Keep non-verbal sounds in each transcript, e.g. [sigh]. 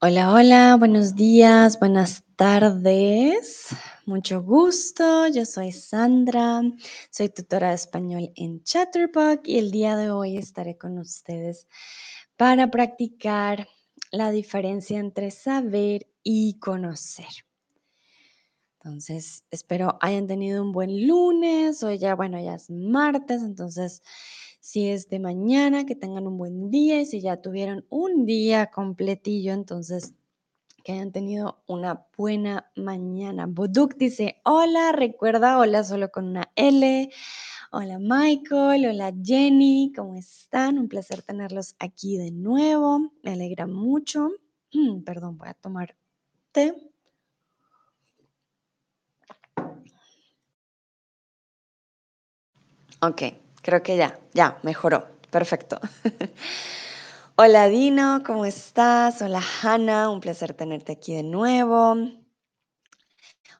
Hola, hola, buenos días, buenas tardes. Mucho gusto, yo soy Sandra, soy tutora de español en Chatterbox y el día de hoy estaré con ustedes para practicar la diferencia entre saber y conocer. Entonces, espero hayan tenido un buen lunes, hoy ya, bueno, ya es martes, entonces, si es de mañana, que tengan un buen día y si ya tuvieron un día completillo, entonces, que hayan tenido una buena mañana. Boduk dice, hola, recuerda, hola solo con una L. Hola Michael, hola Jenny, ¿cómo están? Un placer tenerlos aquí de nuevo, me alegra mucho. [clears throat] Perdón, voy a tomar té. Ok, creo que ya, ya, mejoró. Perfecto. [laughs] Hola Dino, ¿cómo estás? Hola Hanna, un placer tenerte aquí de nuevo.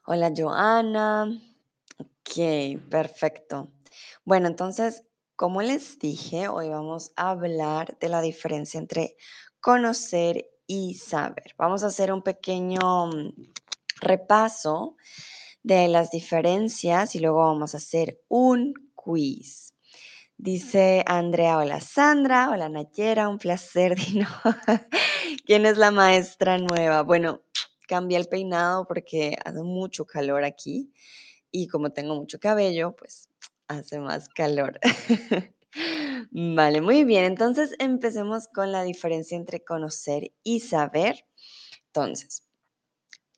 Hola Joana. Ok, perfecto. Bueno, entonces, como les dije, hoy vamos a hablar de la diferencia entre conocer y saber. Vamos a hacer un pequeño mm, repaso de las diferencias y luego vamos a hacer un quiz. Dice Andrea, hola Sandra, hola Nayera, un placer, [laughs] Dino. ¿Quién es la maestra nueva? Bueno, cambié el peinado porque hace mucho calor aquí y como tengo mucho cabello, pues hace más calor. [laughs] vale, muy bien, entonces empecemos con la diferencia entre conocer y saber. Entonces,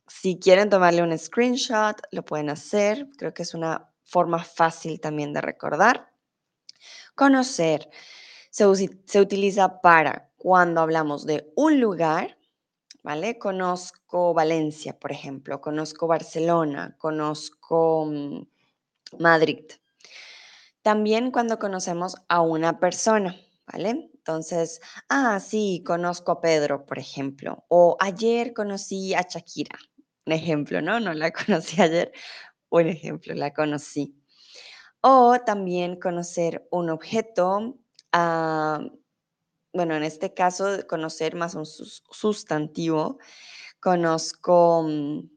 si quieren tomarle un screenshot, lo pueden hacer. Creo que es una forma fácil también de recordar. Conocer se, utiliza para cuando hablamos de un lugar, ¿vale? Conozco Valencia, por ejemplo, conozco Barcelona, conozco mm, Madrid. También cuando conocemos a una persona, ¿vale? Entonces, ah, sí, conozco a Pedro, por ejemplo, o ayer conocí a Shakira, un ejemplo, ¿no? No la [laughs] conocí ayer, un ejemplo, la conocí. O también conocer un objeto, ah, bueno, en este caso, conocer más un sustantivo, conozco mm,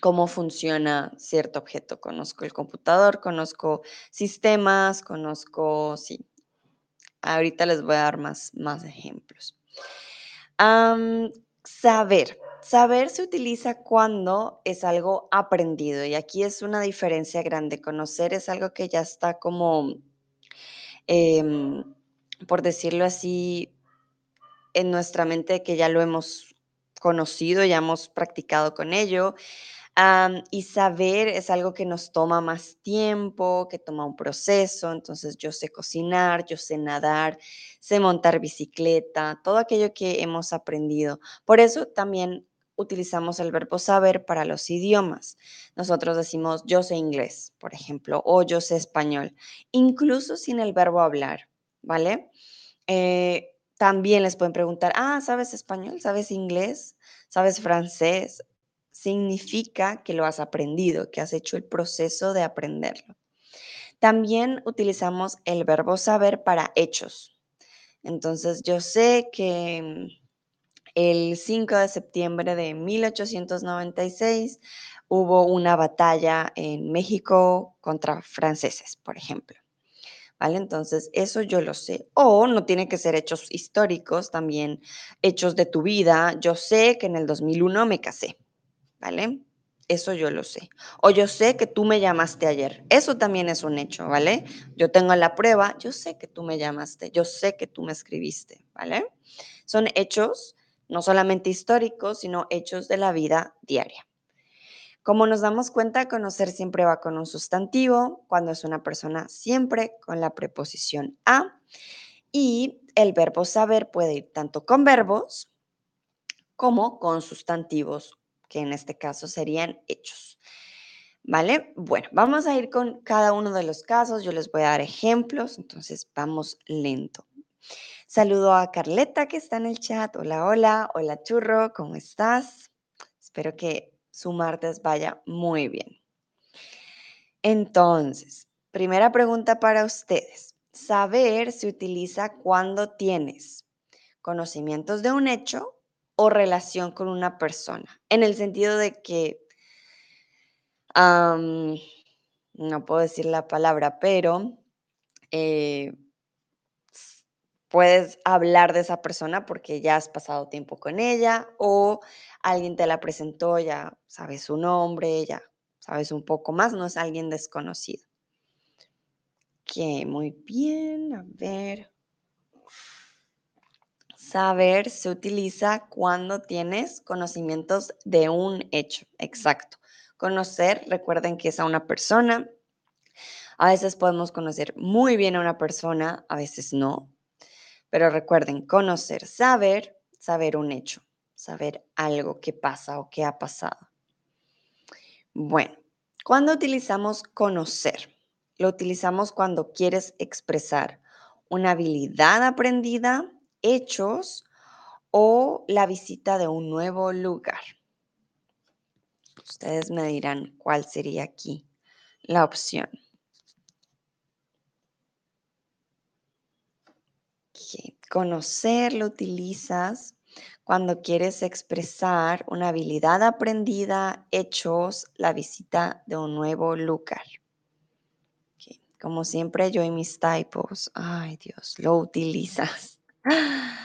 cómo funciona cierto objeto, conozco el computador, conozco sistemas, conozco, sí. Ahorita les voy a dar más, más ejemplos. saber. Saber se utiliza cuando es algo aprendido y aquí es una diferencia grande. Conocer es algo que ya está como, em, por decirlo así, en nuestra mente que ya lo hemos conocido, ya hemos practicado con ello. y saber es algo que nos toma más tiempo, que toma un proceso. Entonces yo sé cocinar, yo sé nadar, sé montar bicicleta, todo aquello que hemos aprendido. Por eso también utilizamos el verbo saber para los idiomas. Nosotros decimos yo sé inglés, por ejemplo, o yo sé español, incluso sin el verbo hablar, ¿vale? Eh, también les pueden preguntar, ah, ¿sabes español? ¿Sabes inglés? ¿Sabes francés? Significa que lo has aprendido, que has hecho el proceso de aprenderlo. También utilizamos el verbo saber para hechos. Entonces, yo sé que el 5 de septiembre de 1896 hubo una batalla en México contra franceses, por ejemplo. ¿Vale? Entonces, eso yo lo sé. O no tiene que ser hechos históricos, también hechos de tu vida. Yo sé que en el 2001 me casé, ¿vale? Eso yo lo sé. O yo sé que tú me llamaste ayer. Eso también es un hecho, ¿vale? Yo tengo la prueba, yo sé que tú me llamaste, yo sé que tú me escribiste, ¿vale? Son hechos no solamente históricos, sino hechos de la vida diaria. Como nos damos cuenta, conocer siempre va con un sustantivo, cuando es una persona siempre con la preposición a. Y el verbo saber puede ir tanto con verbos como con sustantivos, que en este caso serían hechos. ¿Vale? Bueno, vamos a ir con cada uno de los casos. Yo les voy a dar ejemplos, entonces vamos lento. Saludo a Carleta que está en el chat. Hola, hola. Hola, churro. ¿Cómo estás? Espero que su martes vaya muy bien. Entonces, primera pregunta para ustedes. Saber se utiliza cuando tienes conocimientos de un hecho o relación con una persona, en el sentido de que, no puedo decir la palabra, pero eh, puedes hablar de esa persona porque ya has pasado tiempo con ella o alguien te la presentó, ya sabes su nombre, ya sabes un poco más, no es alguien desconocido. Que muy bien, a ver. Saber se utiliza cuando tienes conocimientos de un hecho, exacto. Conocer, recuerden que es a una persona. A veces podemos conocer muy bien a una persona, a veces no. Pero recuerden, conocer, saber, saber un hecho, saber algo que pasa o que ha pasado. Bueno, cuando utilizamos conocer, lo utilizamos cuando quieres expresar una habilidad aprendida hechos o la visita de un nuevo lugar. Ustedes me dirán cuál sería aquí la opción. Conocer lo utilizas cuando quieres expresar una habilidad aprendida, hechos, la visita de un nuevo lugar. Como siempre yo y mis typos, ay Dios, lo utilizas. [laughs]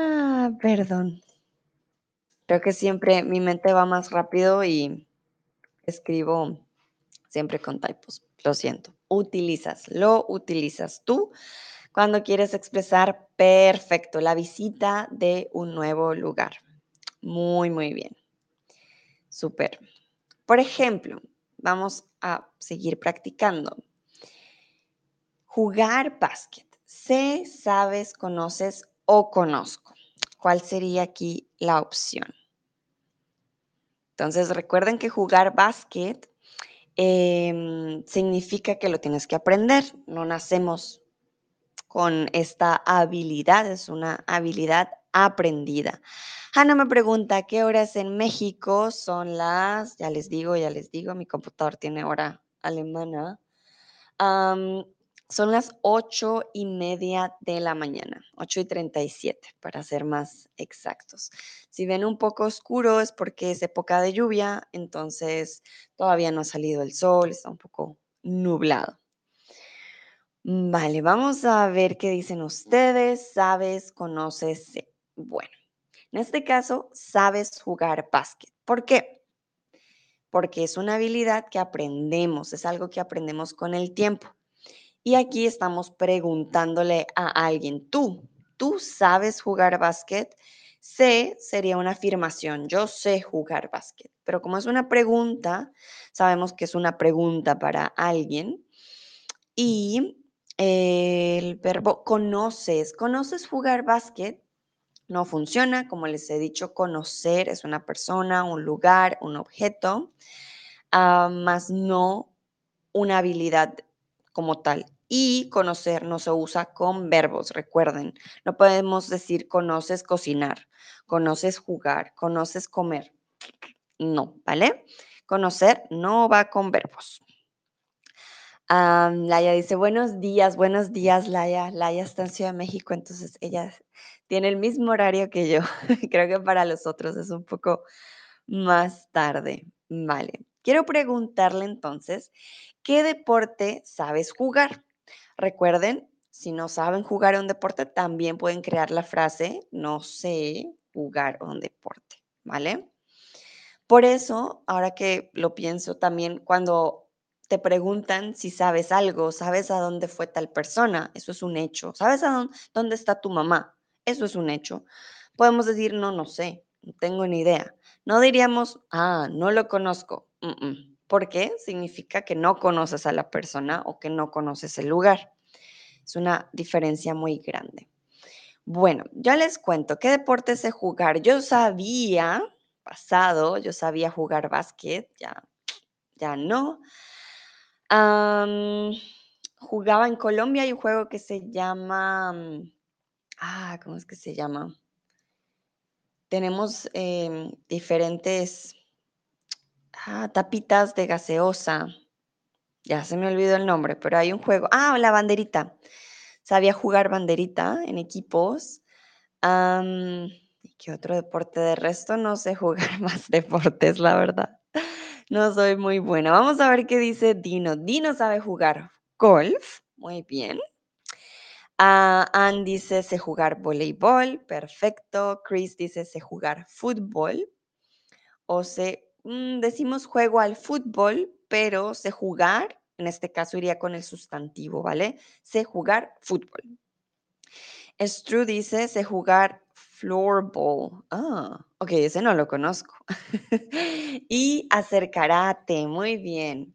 Ah, perdón. Creo que siempre mi mente va más rápido y escribo siempre con typos. Lo siento. Utilizas, lo utilizas tú cuando quieres expresar perfecto la visita de un nuevo lugar. Muy, muy bien. Súper. Por ejemplo, vamos a seguir practicando. Jugar básquet. Sé, sabes, conoces o conozco. ¿Cuál sería aquí la opción? Entonces, recuerden que jugar básquet em, significa que lo tienes que aprender. No nacemos con esta habilidad, es una habilidad aprendida. Ana me pregunta, ¿qué horas en México? Son las, ya les digo, ya les digo, mi computador tiene hora alemana. Son las ocho y media de la mañana, ocho y treinta y siete, para ser más exactos. Si ven un poco oscuro es porque es época de lluvia, entonces todavía no ha salido el sol, está un poco nublado. Vale, vamos a ver qué dicen ustedes. ¿Sabes? ¿Conoces? Bueno, en este caso, sabes jugar básquet. ¿Por qué? Porque es una habilidad que aprendemos, es algo que aprendemos con el tiempo. Y aquí estamos preguntándole a alguien, tú, ¿tú sabes jugar básquet? Sé sería una afirmación, yo sé jugar básquet, pero como es una pregunta, sabemos que es una pregunta para alguien. Y el verbo conoces, ¿conoces jugar básquet? No funciona, como les he dicho, conocer es una persona, un lugar, un objeto, ah, más no una habilidad como tal. Y conocer no se usa con verbos, recuerden. No podemos decir conoces cocinar, conoces jugar, conoces comer. No, ¿vale? Conocer no va con verbos. Laia dice, buenos días, buenos días, Laia. Laia está en Ciudad de México, entonces ella tiene el mismo horario que yo. [laughs] Creo que para los otros es un poco más tarde. Vale. Quiero preguntarle entonces, ¿qué deporte sabes jugar? Recuerden, si no saben jugar un deporte, también pueden crear la frase, no sé jugar un deporte, ¿vale? Por eso, ahora que lo pienso también, cuando te preguntan si sabes algo, sabes a dónde fue tal persona, eso es un hecho. ¿Sabes a dónde, está tu mamá? Eso es un hecho. Podemos decir, no, no sé, no tengo ni idea. No diríamos, ah, no lo conozco. ¿Por qué? Significa que no conoces a la persona o que no conoces el lugar. Es una diferencia muy grande. Bueno, ya les cuento qué deporte sé jugar. Yo sabía, pasado, yo sabía jugar básquet, ya, ya no. Jugaba en Colombia, hay un juego que se llama, mm, ah, ¿cómo es que se llama? Tenemos em, diferentes Ah, tapitas de gaseosa. Ya se me olvidó el nombre, pero hay un juego. Ah, la banderita. Sabía jugar banderita en equipos. ¿y qué otro deporte? De resto no sé jugar [laughs] más deportes, la verdad. No soy muy buena. Vamos a ver qué dice Dino. Dino sabe jugar golf. Muy bien. Ah, Ann dice sé jugar voleibol. Perfecto. Chris dice sé jugar fútbol. O sé, mm, decimos juego al fútbol, pero sé jugar. En este caso iría con el sustantivo, ¿vale? Sé jugar fútbol. Stru dice sé jugar floorball. Ah, ok, ese no lo conozco. [laughs] y hacer karate, muy bien.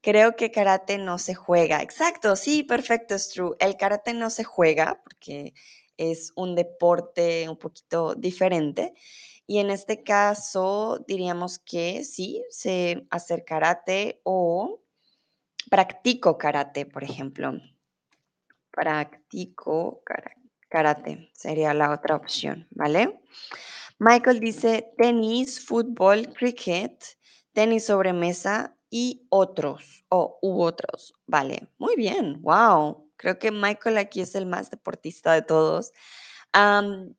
Creo que karate no se juega. Exacto, sí, perfecto, Stru. El karate no se juega porque es un deporte un poquito diferente. Y en este caso diríamos que sí, sé hacer karate o practico karate, por ejemplo. Practico kara- karate sería la otra opción, ¿vale? Michael dice tenis, fútbol, cricket, tenis sobre mesa y otros o u otros. Vale, muy bien, wow. Creo que Michael aquí es el más deportista de todos. Am,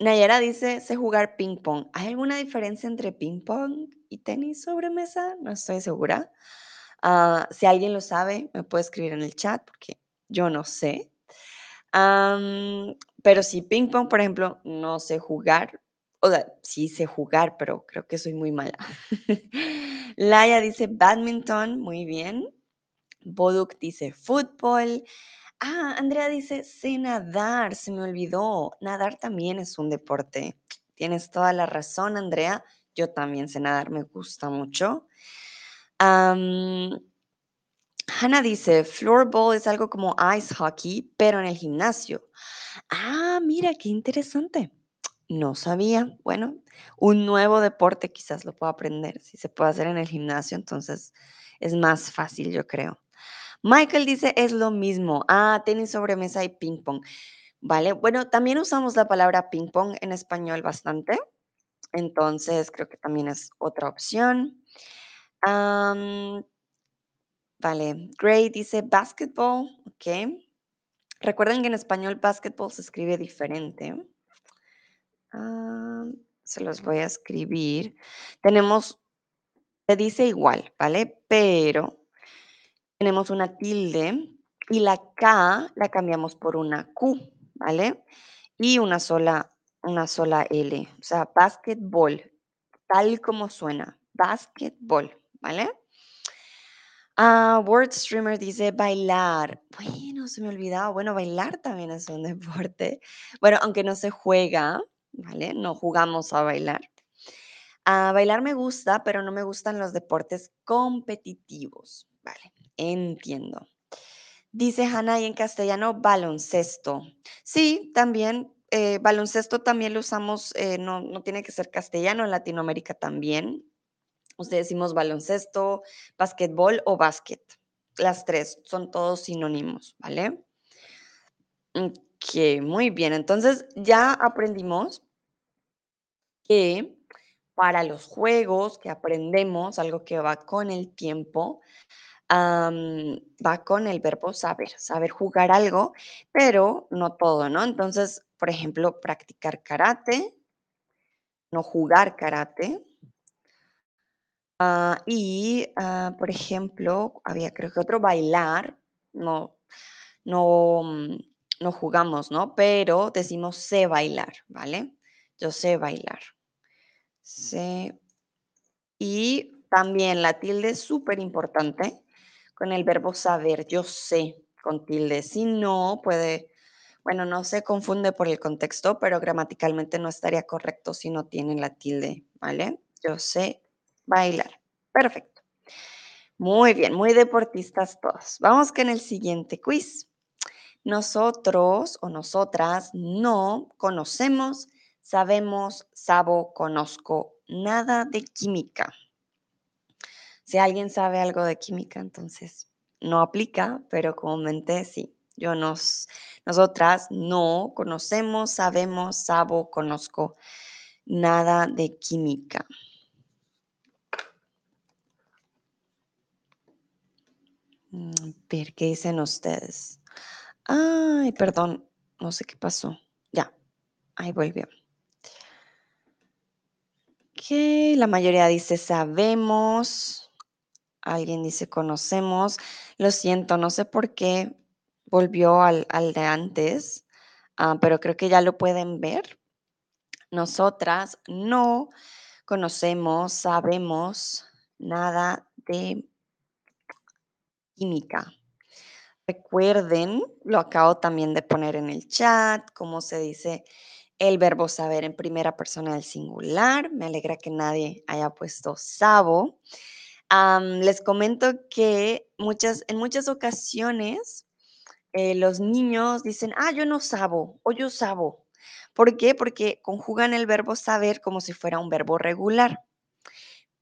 Nayara dice, sé jugar ping pong. ¿Hay alguna diferencia entre ping pong y tenis sobre mesa? No estoy segura. Ah, si alguien lo sabe, me puede escribir en el chat porque yo no sé. Pero sí, ping pong, por ejemplo, no sé jugar. O sea, sí sé jugar, pero creo que soy muy mala. [laughs] Laia dice badminton, muy bien. Boduk dice fútbol. Ah, Andrea dice, sé nadar, se me olvidó. Nadar también es un deporte. Tienes toda la razón, Andrea. Yo también sé nadar, me gusta mucho. Am, Hannah dice, floorball es algo como ice hockey, pero en el gimnasio. Ah, mira, qué interesante. No sabía. Bueno, un nuevo deporte quizás lo puedo aprender. Si se puede hacer en el gimnasio, entonces es más fácil, yo creo. Michael dice, es lo mismo. Ah, tenis sobre mesa y ping pong. Vale, bueno, también usamos la palabra ping pong en español bastante, entonces creo que también es otra opción. Vale, Gray dice basketball, ok. Recuerden que en español basketball se escribe diferente. Ah, se los voy a escribir. Tenemos, se dice igual, ¿vale? Pero tenemos una tilde y la K la cambiamos por una Q, ¿vale? Y una sola, una sola L, o sea, basketball, tal como suena, basketball, ¿vale? Ah, Word Streamer dice bailar. Bueno, se me olvidaba. Bueno, bailar también es un [laughs] deporte. Bueno, aunque no se juega, ¿vale? No jugamos a bailar. A bailar me gusta, pero no me gustan los deportes competitivos. Vale, entiendo. Dice Hannah y en castellano baloncesto. Sí, también. eh, baloncesto también lo usamos, eh, no, no tiene que ser castellano, en Latinoamérica también. Ustedes decimos baloncesto, basquetbol o básquet. Las tres son todos sinónimos, ¿vale? Ok, muy bien. Entonces ya aprendimos que para los juegos que aprendemos, algo que va con el tiempo, va con el verbo saber, saber jugar algo, pero no todo, ¿no? Entonces, por ejemplo, practicar karate, no jugar karate. Ah, y, ah, por ejemplo, había creo que otro bailar, no, no, mm, no jugamos, ¿no? Pero decimos sé bailar, ¿vale? Yo sé bailar. Sé Y también la tilde es súper importante con el verbo saber, yo sé, con tilde. Si no, puede, bueno, no se confunde por el contexto, pero gramaticalmente no estaría correcto si no tiene la tilde, ¿vale? Yo sé bailar. Perfecto. Muy bien, muy deportistas todos. Vamos con el siguiente quiz. Nosotros o nosotras no conocemos, sabemos, sabo, conozco nada de química. Si alguien sabe algo de química, entonces no aplica, pero comúnmente sí. Yo nos, nosotras no conocemos, sabemos, sabo, conozco nada de química. A ver, ¿qué dicen ustedes? Ay, perdón, no sé qué pasó. Ya, Ahí volvió. Ok, la mayoría dice sabemos. Alguien dice conocemos. Lo siento, no sé por qué volvió al, al de antes, ah, pero creo que ya lo pueden ver. Nosotras no conocemos, sabemos nada de química. Recuerden, lo acabo también de poner en el chat, cómo se dice el verbo saber en primera persona del singular. Me alegra que nadie haya puesto sabo. les comento que muchas, en muchas ocasiones eh, los niños dicen, ah, yo no sabo o yo sabo. ¿Por qué? Porque conjugan el verbo saber como si fuera un verbo regular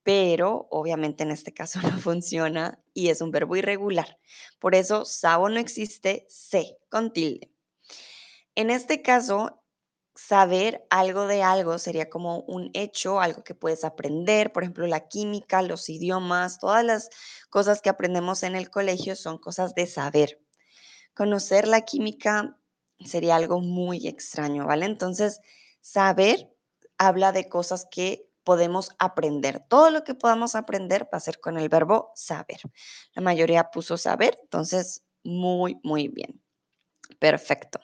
pero obviamente en este caso [laughs] no funciona y es un verbo irregular. Por eso sabo no existe, sé con tilde. En este caso, saber algo de algo sería como un hecho, algo que puedes aprender, por ejemplo, la química, los idiomas, todas las cosas que aprendemos en el colegio son cosas de saber. Conocer la química sería algo muy extraño, ¿vale? Entonces, saber habla de cosas que podemos aprender. Todo lo que podamos aprender va a ser con el verbo saber. La mayoría puso saber, entonces muy, muy bien. Perfecto.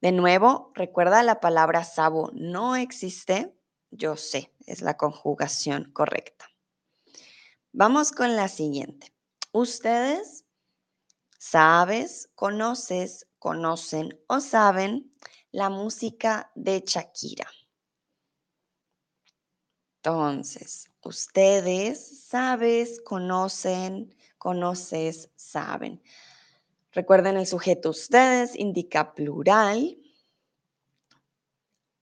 De nuevo, recuerda la palabra sabo no existe. Yo sé, es la conjugación correcta. Vamos con la siguiente. Ustedes sabes, conoces, conocen o saben la música de Shakira. Entonces, ustedes sabes, conocen, conoces, saben. Recuerden el sujeto ustedes indica plural.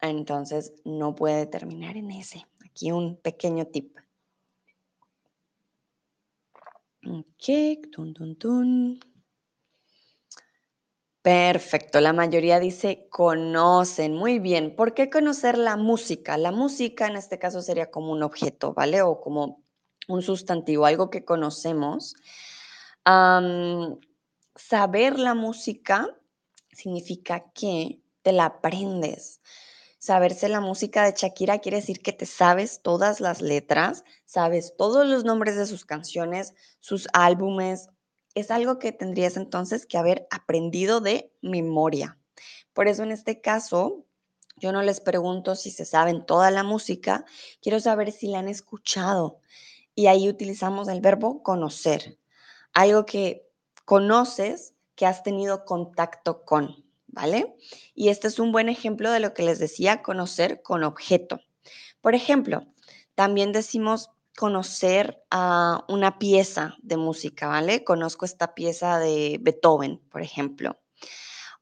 Entonces, no puede terminar en ese. Aquí un pequeño tip. Ok, tun, tun, tun. Perfecto, la mayoría dice conocen, muy bien. ¿Por qué conocer la música? La música en este caso sería como un objeto, ¿vale? O como un sustantivo, algo que conocemos. saber la música significa que te la aprendes. Saberse la música de Shakira quiere decir que te sabes todas las letras, sabes todos los nombres de sus canciones, sus álbumes, es algo que tendrías entonces que haber aprendido de memoria. Por eso en este caso, yo no les pregunto si se saben toda la música, quiero saber si la han escuchado. Y ahí utilizamos el verbo conocer, algo que conoces, que has tenido contacto con, ¿vale? Y este es un buen ejemplo de lo que les decía, conocer con objeto. Por ejemplo, también decimos conocer a una pieza de música, ¿vale? Conozco esta pieza de Beethoven, por ejemplo.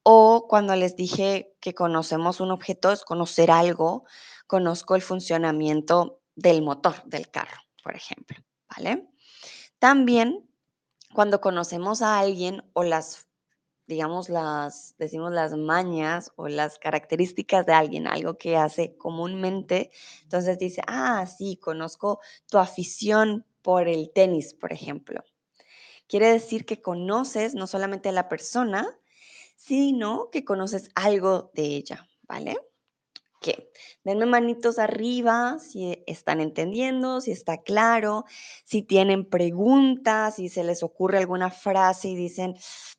O cuando les dije que conocemos un objeto, es conocer algo, conozco el funcionamiento del motor del carro, por ejemplo, ¿vale? También cuando conocemos a alguien o las digamos, las, decimos las mañas o las características de alguien, algo que hace comúnmente, entonces dice, ah, sí, conozco tu afición por el tenis, por ejemplo. Quiere decir que conoces no solamente a la persona, sino que conoces algo de ella, ¿vale? Denme manitos arriba si están entendiendo, si está claro, si tienen preguntas, si se les ocurre alguna frase y dicen,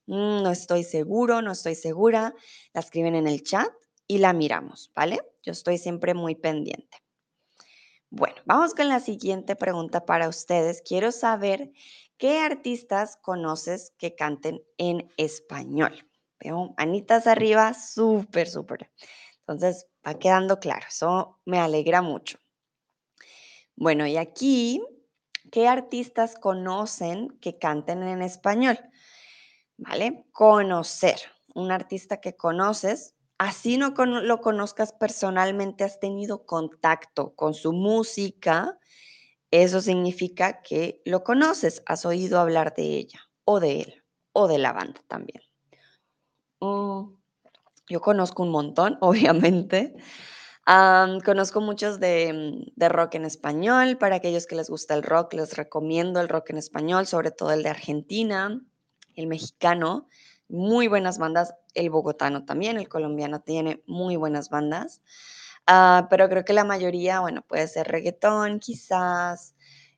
mm, no estoy seguro, no estoy segura, la escriben en el chat y la miramos, ¿vale? Yo estoy siempre muy pendiente. Bueno, vamos con la siguiente pregunta para ustedes. Quiero saber qué artistas conoces que canten en español. Veo manitas arriba, súper, súper. Entonces, va quedando claro, eso me alegra mucho. Bueno, y aquí, ¿qué artistas conocen que canten en español? ¿Vale? Conocer. Un artista que conoces, así no lo conozcas personalmente, has tenido contacto con su música, eso significa que lo conoces, has oído hablar de ella o de él o de la banda también. Mm, yo conozco un montón, [laughs] obviamente. conozco muchos de, de, rock en español. Para aquellos que les gusta el rock, les recomiendo el rock en español, sobre todo el de Argentina, el mexicano. muy buenas bandas. El bogotano también, el colombiano tiene muy buenas bandas. Ah, pero creo que la mayoría, bueno, puede ser reggaetón, quizás,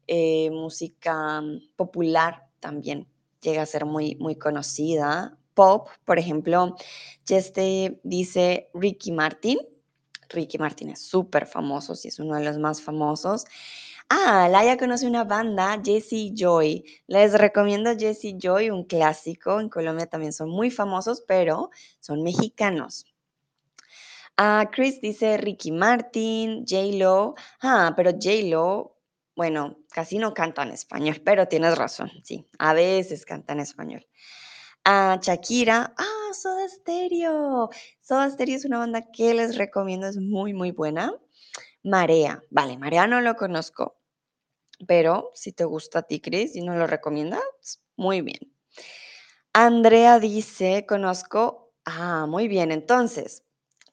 eh, música popular también llega a ser muy, muy conocida. Pop, por ejemplo, dice Ricky Martin. Ricky Martin es súper famoso, sí es uno de los más famosos. Ah, Laia conoce una banda, Jesse Joy. Les recomiendo Jesse Joy, un clásico. En Colombia también son muy famosos, pero son mexicanos. Ah, Chris dice Ricky Martin, J-Lo. Ah, pero J-Lo, bueno, casi no canta en español, [laughs] pero tienes razón, sí, a veces canta en español. Ah, Shakira, ah, Soda Stereo. Soda Stereo es una banda que les recomiendo, es muy, muy buena. Marea, vale, Marea no lo conozco, pero si te gusta a ti, Chris, y no lo recomiendas, muy bien. Andrea dice, conozco, ah, muy bien, entonces,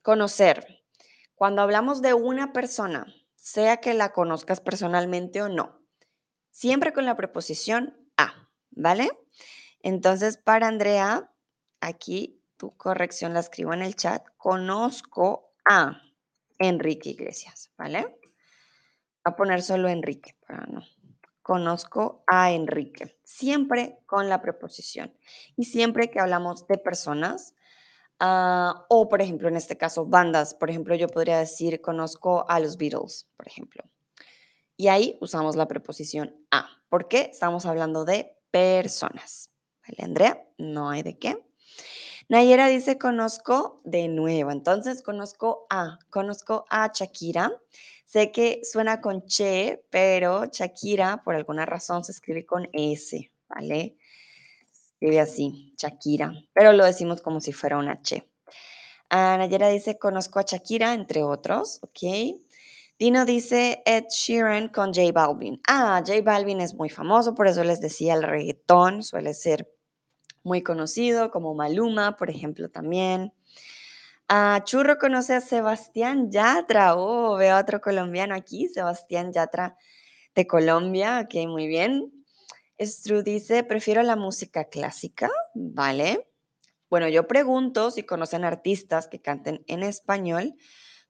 conocer. Cuando hablamos de una persona, sea que la conozcas personalmente o no, siempre con la preposición a, ¿vale? Entonces, para Andrea, aquí tu corrección la escribo en el chat, conozco a Enrique Iglesias, ¿vale? a poner solo Enrique, para no. Conozco a Enrique, siempre con la preposición. Y siempre que hablamos de personas, ah, o por ejemplo, en este caso, bandas, por ejemplo, yo podría decir, conozco a los Beatles, por ejemplo. Y ahí usamos la preposición a, porque estamos hablando de personas. ¿Vale, Andrea? No hay de qué. Nayera dice, conozco de nuevo. Entonces, conozco a, conozco a Shakira. Sé que suena con che, pero Shakira, por alguna razón, se escribe con S, ¿vale? Escribe así, Shakira, pero lo decimos como si fuera una che. Ah, Nayera dice, conozco a Shakira, entre otros, ¿ok? Dino dice Ed Sheeran con J Balvin. Ah, J Balvin es muy famoso, por eso les decía el reggaetón, suele ser muy conocido, como Maluma, por ejemplo, también. Ah, Churro conoce a Sebastián Yatra. Oh, veo a otro colombiano aquí, Sebastián Yatra de Colombia. Ok, muy bien. Stru dice, prefiero la música clásica, ¿vale? Bueno, yo pregunto si conocen artistas que canten en español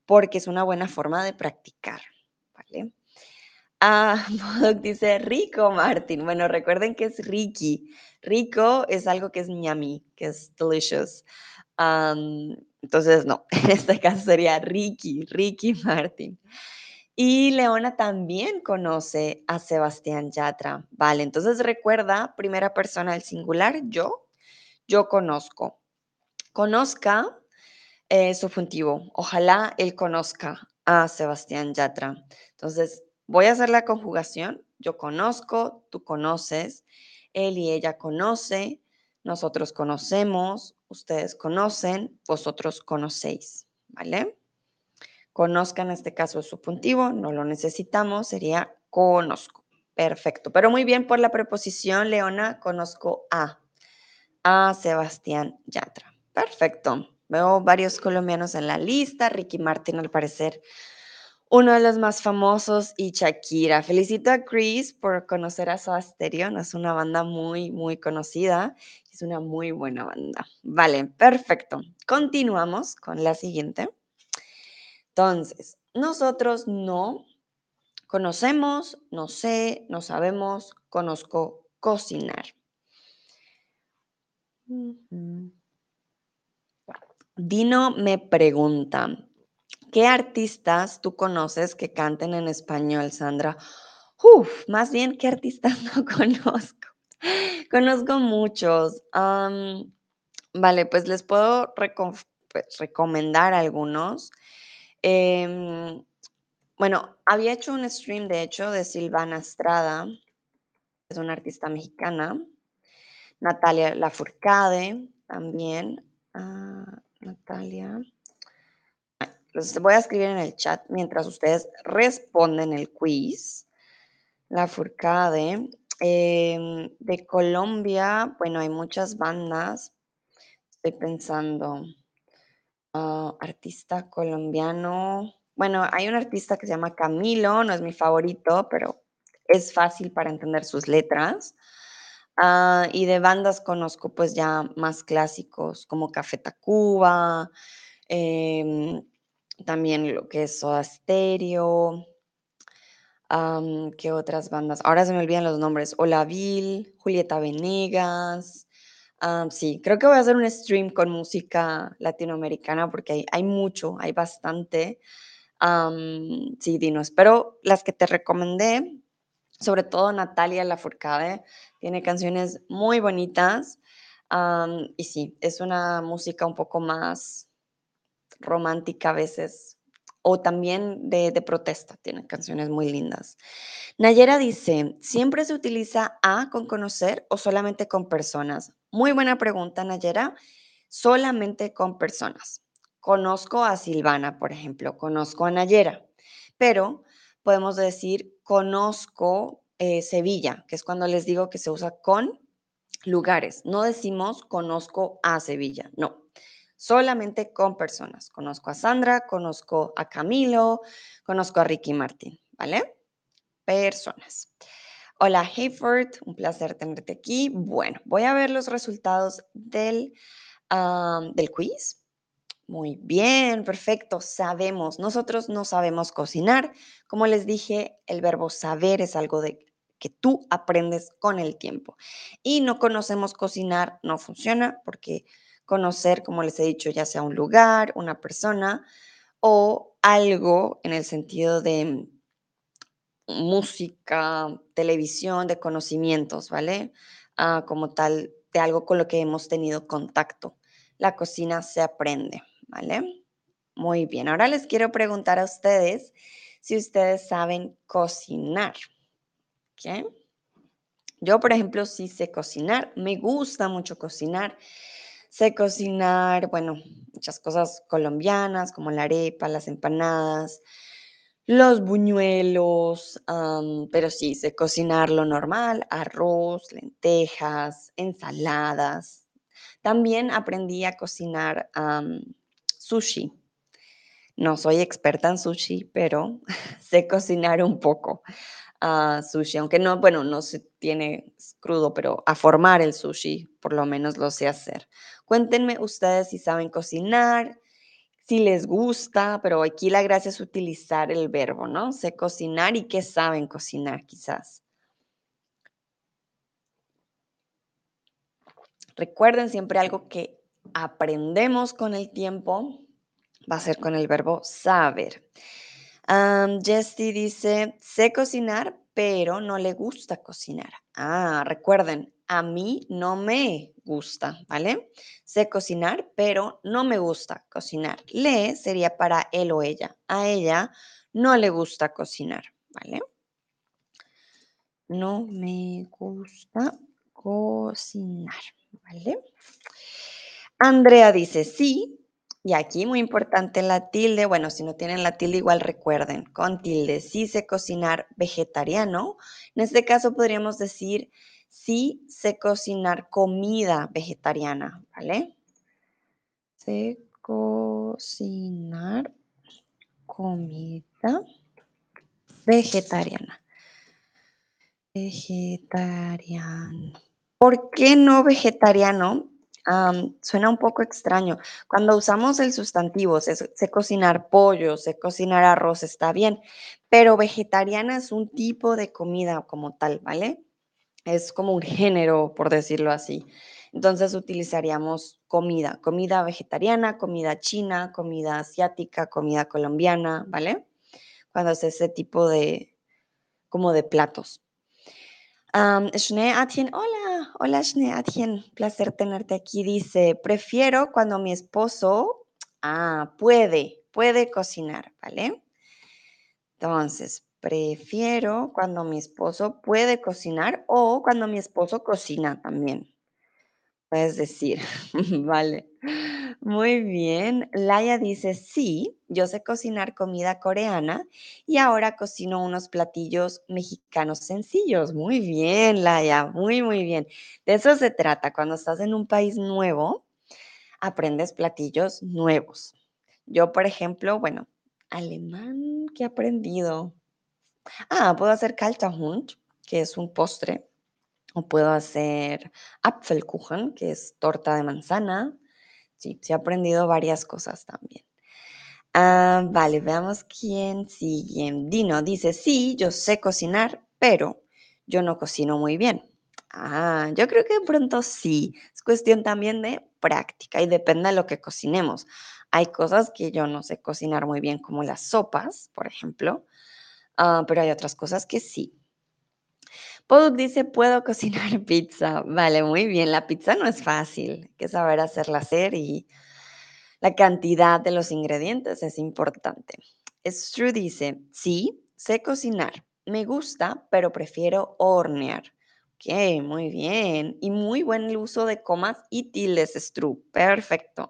porque es una buena forma de practicar, ¿vale? Ah, [laughs] dice Rico Martín. Bueno, recuerden que es Ricky. Rico es algo que es ñami, que es delicious. entonces, no, [laughs] en este caso sería Ricky, Ricky Martin. Y Leona también conoce a Sebastián Yatra. Vale, entonces recuerda, primera persona del singular, yo, yo conozco. Conozca eh, subjuntivo. Ojalá él conozca a Sebastián Yatra. Entonces, voy a hacer la conjugación. Yo conozco, tú conoces, él y ella conoce, nosotros conocemos, ustedes conocen, vosotros conocéis, ¿vale? Conozca en este caso es subjuntivo, no lo necesitamos, sería conozco. Perfecto, pero muy bien por la preposición, Leona, conozco a, a Sebastián Yatra. Perfecto. Veo varios colombianos en la lista, Ricky Martin al parecer uno de los más famosos y Shakira. Felicito a Chris por conocer a Soda Stereo, es una banda muy, muy conocida, es una muy buena banda. Vale, perfecto. Continuamos con la siguiente. Entonces, nosotros no conocemos, no sé, no sabemos, conozco cocinar. Dino me pregunta, ¿Qué artistas tú conoces que canten en español, Sandra? Más bien, ¿qué artistas [laughs] no conozco? conozco muchos. vale, pues les puedo pues, recomendar algunos. Em, bueno, había hecho un stream, de hecho, de Silvana Estrada, es una artista mexicana. Natalia Lafourcade también. Ah, Natalia. Los voy a escribir en el chat mientras ustedes responden el quiz. La Furcade. Em, de Colombia, bueno, hay muchas bandas. Estoy pensando. Ah, artista colombiano. Bueno, hay un artista que se llama Camilo, no es mi favorito, pero es fácil para entender sus letras. Ah, y de bandas conozco pues ya más clásicos como Café Tacuba, em, también lo que es Soda Stereo. ¿qué otras bandas? Ahora se me olvidan los nombres. Olavil, Julieta Venegas. sí, creo que voy a hacer un stream con música latinoamericana porque hay, hay mucho, hay bastante. Sí, dinos, pero las que te recomendé, sobre todo Natalia Lafourcade, tiene canciones muy bonitas. y sí, es una música un poco más romántica a veces, o también de, protesta, tiene canciones muy lindas. Nayera dice, ¿siempre se utiliza a con conocer o solamente con personas? Muy buena pregunta, Nayera. Solamente con personas. Conozco a Silvana, por ejemplo, conozco a Nayera, pero podemos decir conozco eh, Sevilla, que es cuando les digo que se usa con lugares. No decimos conozco a Sevilla, no. Solamente con personas. Conozco a Sandra, conozco a Camilo, conozco a Ricky Martín, ¿vale? Personas. Hola, Hayford, un placer tenerte aquí. Bueno, voy a ver los resultados del, am, del quiz. Muy bien, perfecto. Sabemos, nosotros no sabemos cocinar. Como les dije, el verbo saber es algo de que tú aprendes con el tiempo. Y no conocemos cocinar, no funciona porque conocer, como les he dicho, ya sea un lugar, una persona o algo en el sentido de música, televisión, de conocimientos, ¿vale? Ah, como tal, de algo con lo que hemos tenido contacto. La cocina se aprende, ¿vale? Muy bien, ahora les quiero preguntar a ustedes si ustedes saben cocinar. ¿ok? Yo, por ejemplo, sí sé cocinar, me gusta mucho cocinar. Sé cocinar, bueno, muchas cosas colombianas como la arepa, las empanadas, los buñuelos, pero sí, sé cocinar lo normal, arroz, lentejas, ensaladas. También aprendí a cocinar sushi. No soy experta en sushi, pero [laughs] sé cocinar un poco ah, sushi, aunque no, bueno, no se tiene crudo, pero a formar el sushi, por lo menos lo sé hacer. Cuéntenme ustedes si saben cocinar, si les gusta, pero aquí la gracia es utilizar el verbo, ¿no? Sé cocinar y qué saben cocinar quizás. Recuerden siempre algo que aprendemos con el tiempo, va a ser con el verbo saber. Um, Jessie dice, sé cocinar, pero no le gusta cocinar. Ah, recuerden, a mí no me gusta, ¿vale? Sé cocinar, pero no me gusta cocinar. Le sería para él o ella. A ella no le gusta cocinar, ¿vale? No me gusta cocinar, ¿vale? Andrea dice sí, y aquí muy importante la tilde, bueno, si no tienen la tilde igual recuerden, con tilde, sí sé cocinar vegetariano. En este caso podríamos decir sí sé cocinar comida vegetariana, ¿vale? Sé cocinar comida vegetariana. Vegetariano. ¿Por qué no vegetariano? Suena un poco extraño. Cuando usamos el sustantivo, sé, sé cocinar pollo, sé cocinar arroz, está bien, pero vegetariana es un tipo de comida como tal, ¿vale? Es como un género, por decirlo así. Entonces utilizaríamos comida, comida vegetariana, comida china, comida asiática, comida colombiana, ¿vale? Cuando es ese tipo de, como de platos. Um, Atien, hola, hola Atien, placer tenerte aquí. Dice, prefiero cuando mi esposo, ah, puede, puede cocinar, ¿vale? Entonces, prefiero cuando mi esposo puede cocinar o cuando mi esposo cocina también. Puedes decir, [laughs] vale. Muy bien. Laia dice, sí, yo sé cocinar comida coreana y ahora cocino unos platillos mexicanos sencillos. Muy bien, Laia, muy, muy bien. De eso se trata. Cuando estás en un país nuevo, aprendes platillos nuevos. Yo, por ejemplo, bueno, alemán, ¿qué he aprendido? Ah, puedo hacer Kaltahund, que es un postre o puedo hacer Apfelkuchen, que es torta de manzana. Sí, sí he aprendido varias cosas también. Ah, vale, veamos quién sigue. Dino dice, sí, yo sé cocinar, pero yo no cocino muy bien. Ah, yo creo que de pronto sí. Es cuestión también de práctica y depende de lo que cocinemos. Hay cosas que yo no sé cocinar muy bien, como las sopas, por ejemplo, ah, pero hay otras cosas que sí. Poduk dice, puedo cocinar [laughs] pizza. Vale, muy bien. La pizza no es fácil. Hay que saber hacerla hacer y la cantidad de los ingredientes es importante. Stru dice, sí, sé cocinar. Me gusta, pero prefiero hornear. Ok, muy bien. Y muy buen uso de comas y tildes, Stru. Perfecto.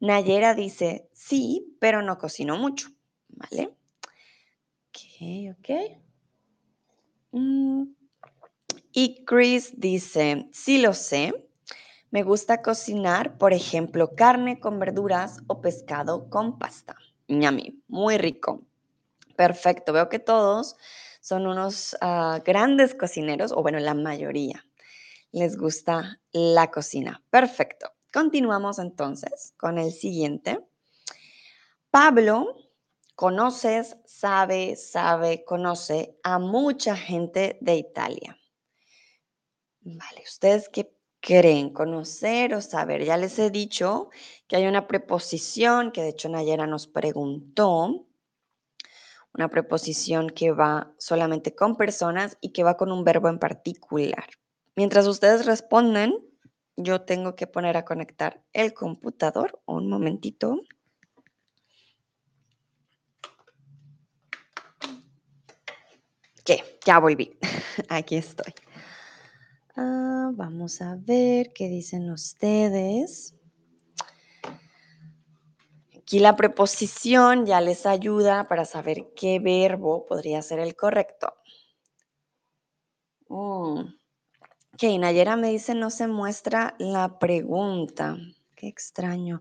Nayera dice, sí, pero no cocino mucho. ¿Vale? Ok, ok. Mm. Y Chris dice, sí lo sé, me gusta cocinar, por ejemplo, carne con verduras o pescado con pasta. Ñami, muy rico. Perfecto, veo que todos son unos ah, grandes cocineros, o bueno, la mayoría les gusta la cocina. Perfecto. Continuamos entonces con el siguiente. Pablo, conoces, sabe, sabe, conoce a mucha gente de Italia. Vale, ¿ustedes qué creen? ¿Conocer o saber? Ya les he dicho que hay una preposición que de hecho Nayera nos preguntó, una preposición que va solamente con personas y que va con un verbo en particular. Mientras ustedes responden, yo tengo que poner a conectar el computador. Un momentito. ¿Qué? Ya volví. [laughs] Aquí estoy. Ah, vamos a ver qué dicen ustedes. Aquí la preposición ya les ayuda para saber qué verbo podría ser el correcto. Mm. Ok, Nayera me dice no se muestra la pregunta. Qué extraño.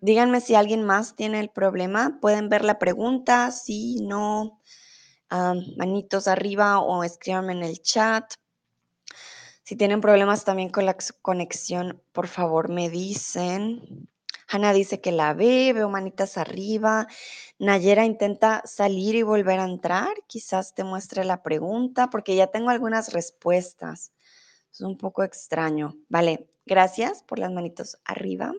díganme si alguien más tiene el problema. Pueden ver la pregunta, sí, no. Manitos arriba o escríbanme en el chat. Si tienen problemas también con la conexión, por favor me dicen. Hanna dice que la ve, veo manitas arriba. Nayera intenta salir y volver a entrar. Quizás te muestre la pregunta porque ya tengo algunas respuestas. Es un poco extraño. Vale, gracias por las manitos arriba.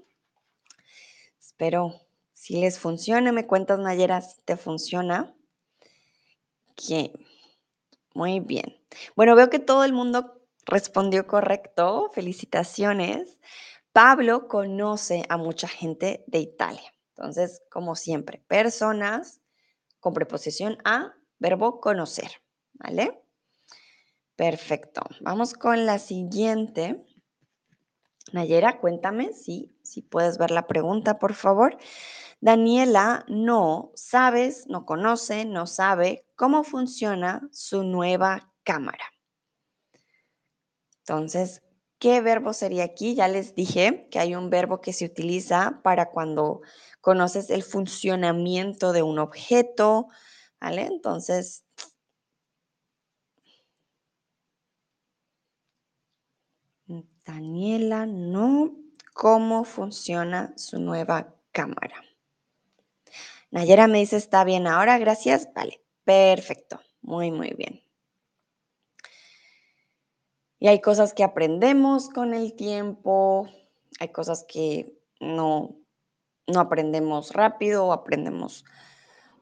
Espero si les funciona. Me cuentas, Nayera, si te funciona. Muy bien. Bueno, veo que todo el mundo Respondió correcto, felicitaciones. Pablo conoce a mucha gente de Italia. Entonces, como siempre, personas con preposición a, verbo conocer, ¿vale? Perfecto. Vamos con la siguiente. Nayera, cuéntame si, si puedes ver la pregunta, por favor. Daniela no sabes, no conoce, no sabe cómo funciona su nueva cámara. Entonces, ¿qué verbo sería aquí? Ya les dije que hay un verbo que se utiliza para cuando conoces el funcionamiento de un objeto, ¿vale? Entonces, Daniela, no, ¿cómo funciona su nueva cámara? Nayera me dice, está bien ahora, gracias. Vale, perfecto, muy, muy bien. Y hay cosas que aprendemos con el tiempo, hay cosas que no, no aprendemos rápido aprendemos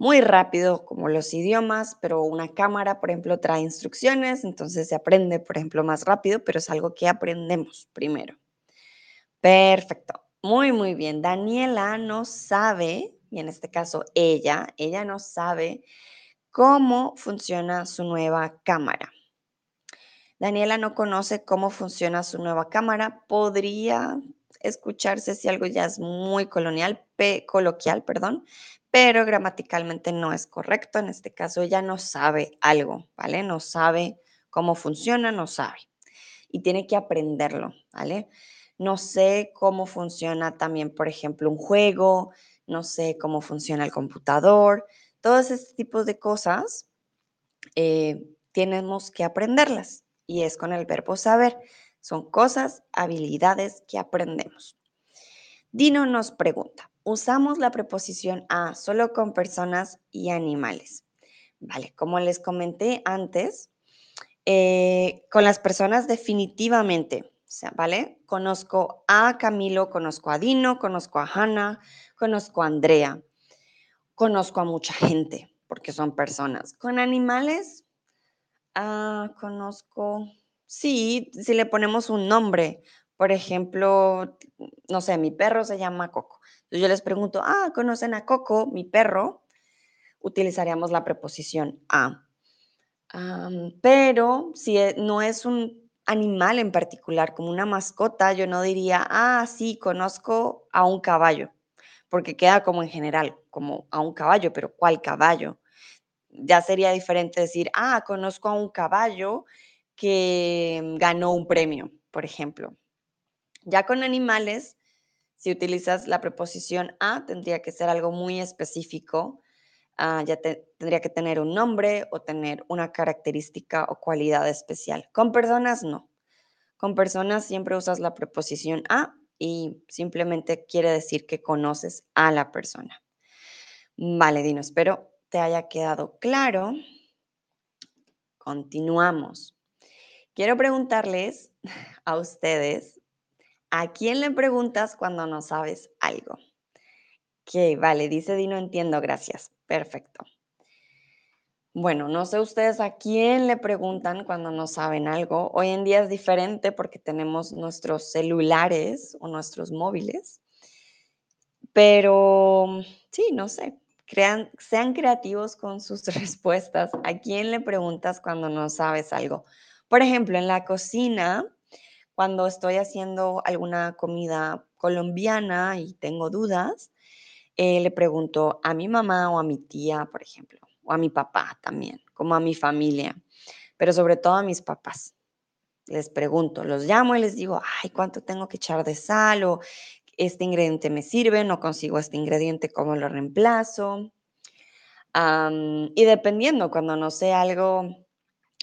muy rápido, como los idiomas, pero una cámara, por ejemplo, trae instrucciones, entonces se aprende, por ejemplo, más rápido, pero es algo que aprendemos primero. Perfecto. Muy, muy bien. Daniela no sabe, y en este caso ella, ella no sabe cómo funciona su nueva cámara. Daniela no conoce cómo funciona su nueva cámara. Podría escucharse si algo ya es muy colonial, coloquial, perdón, pero gramaticalmente no es correcto. En este caso, ella no sabe algo, ¿vale? No sabe cómo funciona, no sabe. Y tiene que aprenderlo, ¿vale? No sé cómo funciona también, por ejemplo, un juego, no sé cómo funciona el computador, todos estos tipos de cosas eh, tenemos que aprenderlas. y es con el verbo saber. Son cosas, habilidades que aprendemos. Dino nos pregunta, usamos la preposición a solo con personas y animales. Vale, como les comenté antes, eh, con las personas definitivamente, ¿vale? Conozco a Camilo, conozco a Dino, conozco a Hannah, conozco a Andrea, conozco a mucha gente, porque son personas. Con animales, ah, conozco, sí, si le ponemos un nombre, por ejemplo, no sé, mi perro se llama Coco. Entonces yo les pregunto, ah, ¿conocen a Coco, mi perro? Utilizaríamos la preposición a. pero si e, no es un animal en particular, como una mascota, yo no diría, ah, sí, conozco a un caballo, porque queda como en general, como a un caballo, pero ¿cuál caballo? Ya sería diferente decir, ah, conozco a un caballo que ganó un premio, por ejemplo. Ya con animales, si utilizas la preposición a, tendría que ser algo muy específico. Ah, ya tendría que tener un nombre o tener una característica o cualidad especial. Con personas no. Con personas siempre usas la preposición a y simplemente quiere decir que conoces a la persona. Vale, Dino, espero te haya quedado claro. Continuamos. Quiero preguntarles a ustedes ¿A quién le preguntas cuando no sabes algo? Ok, vale, dice Dino, entiendo, gracias. Perfecto. Bueno, no sé ustedes a quién le preguntan cuando no saben algo. Hoy en día es diferente porque tenemos nuestros celulares o nuestros móviles. Pero sí, no sé, Crean, sean creativos con sus [laughs] respuestas. ¿A quién le preguntas cuando no sabes algo? Por ejemplo, en la cocina, cuando estoy haciendo alguna comida colombiana y tengo dudas, eh, le pregunto a mi mamá o a mi tía, por ejemplo, o a mi papá también, como a mi familia, pero sobre todo a mis papás. Les pregunto, los llamo y les digo, ay, ¿cuánto tengo que echar de sal? O este ingrediente me sirve, no consigo este ingrediente, ¿cómo lo reemplazo? y dependiendo, cuando no sé algo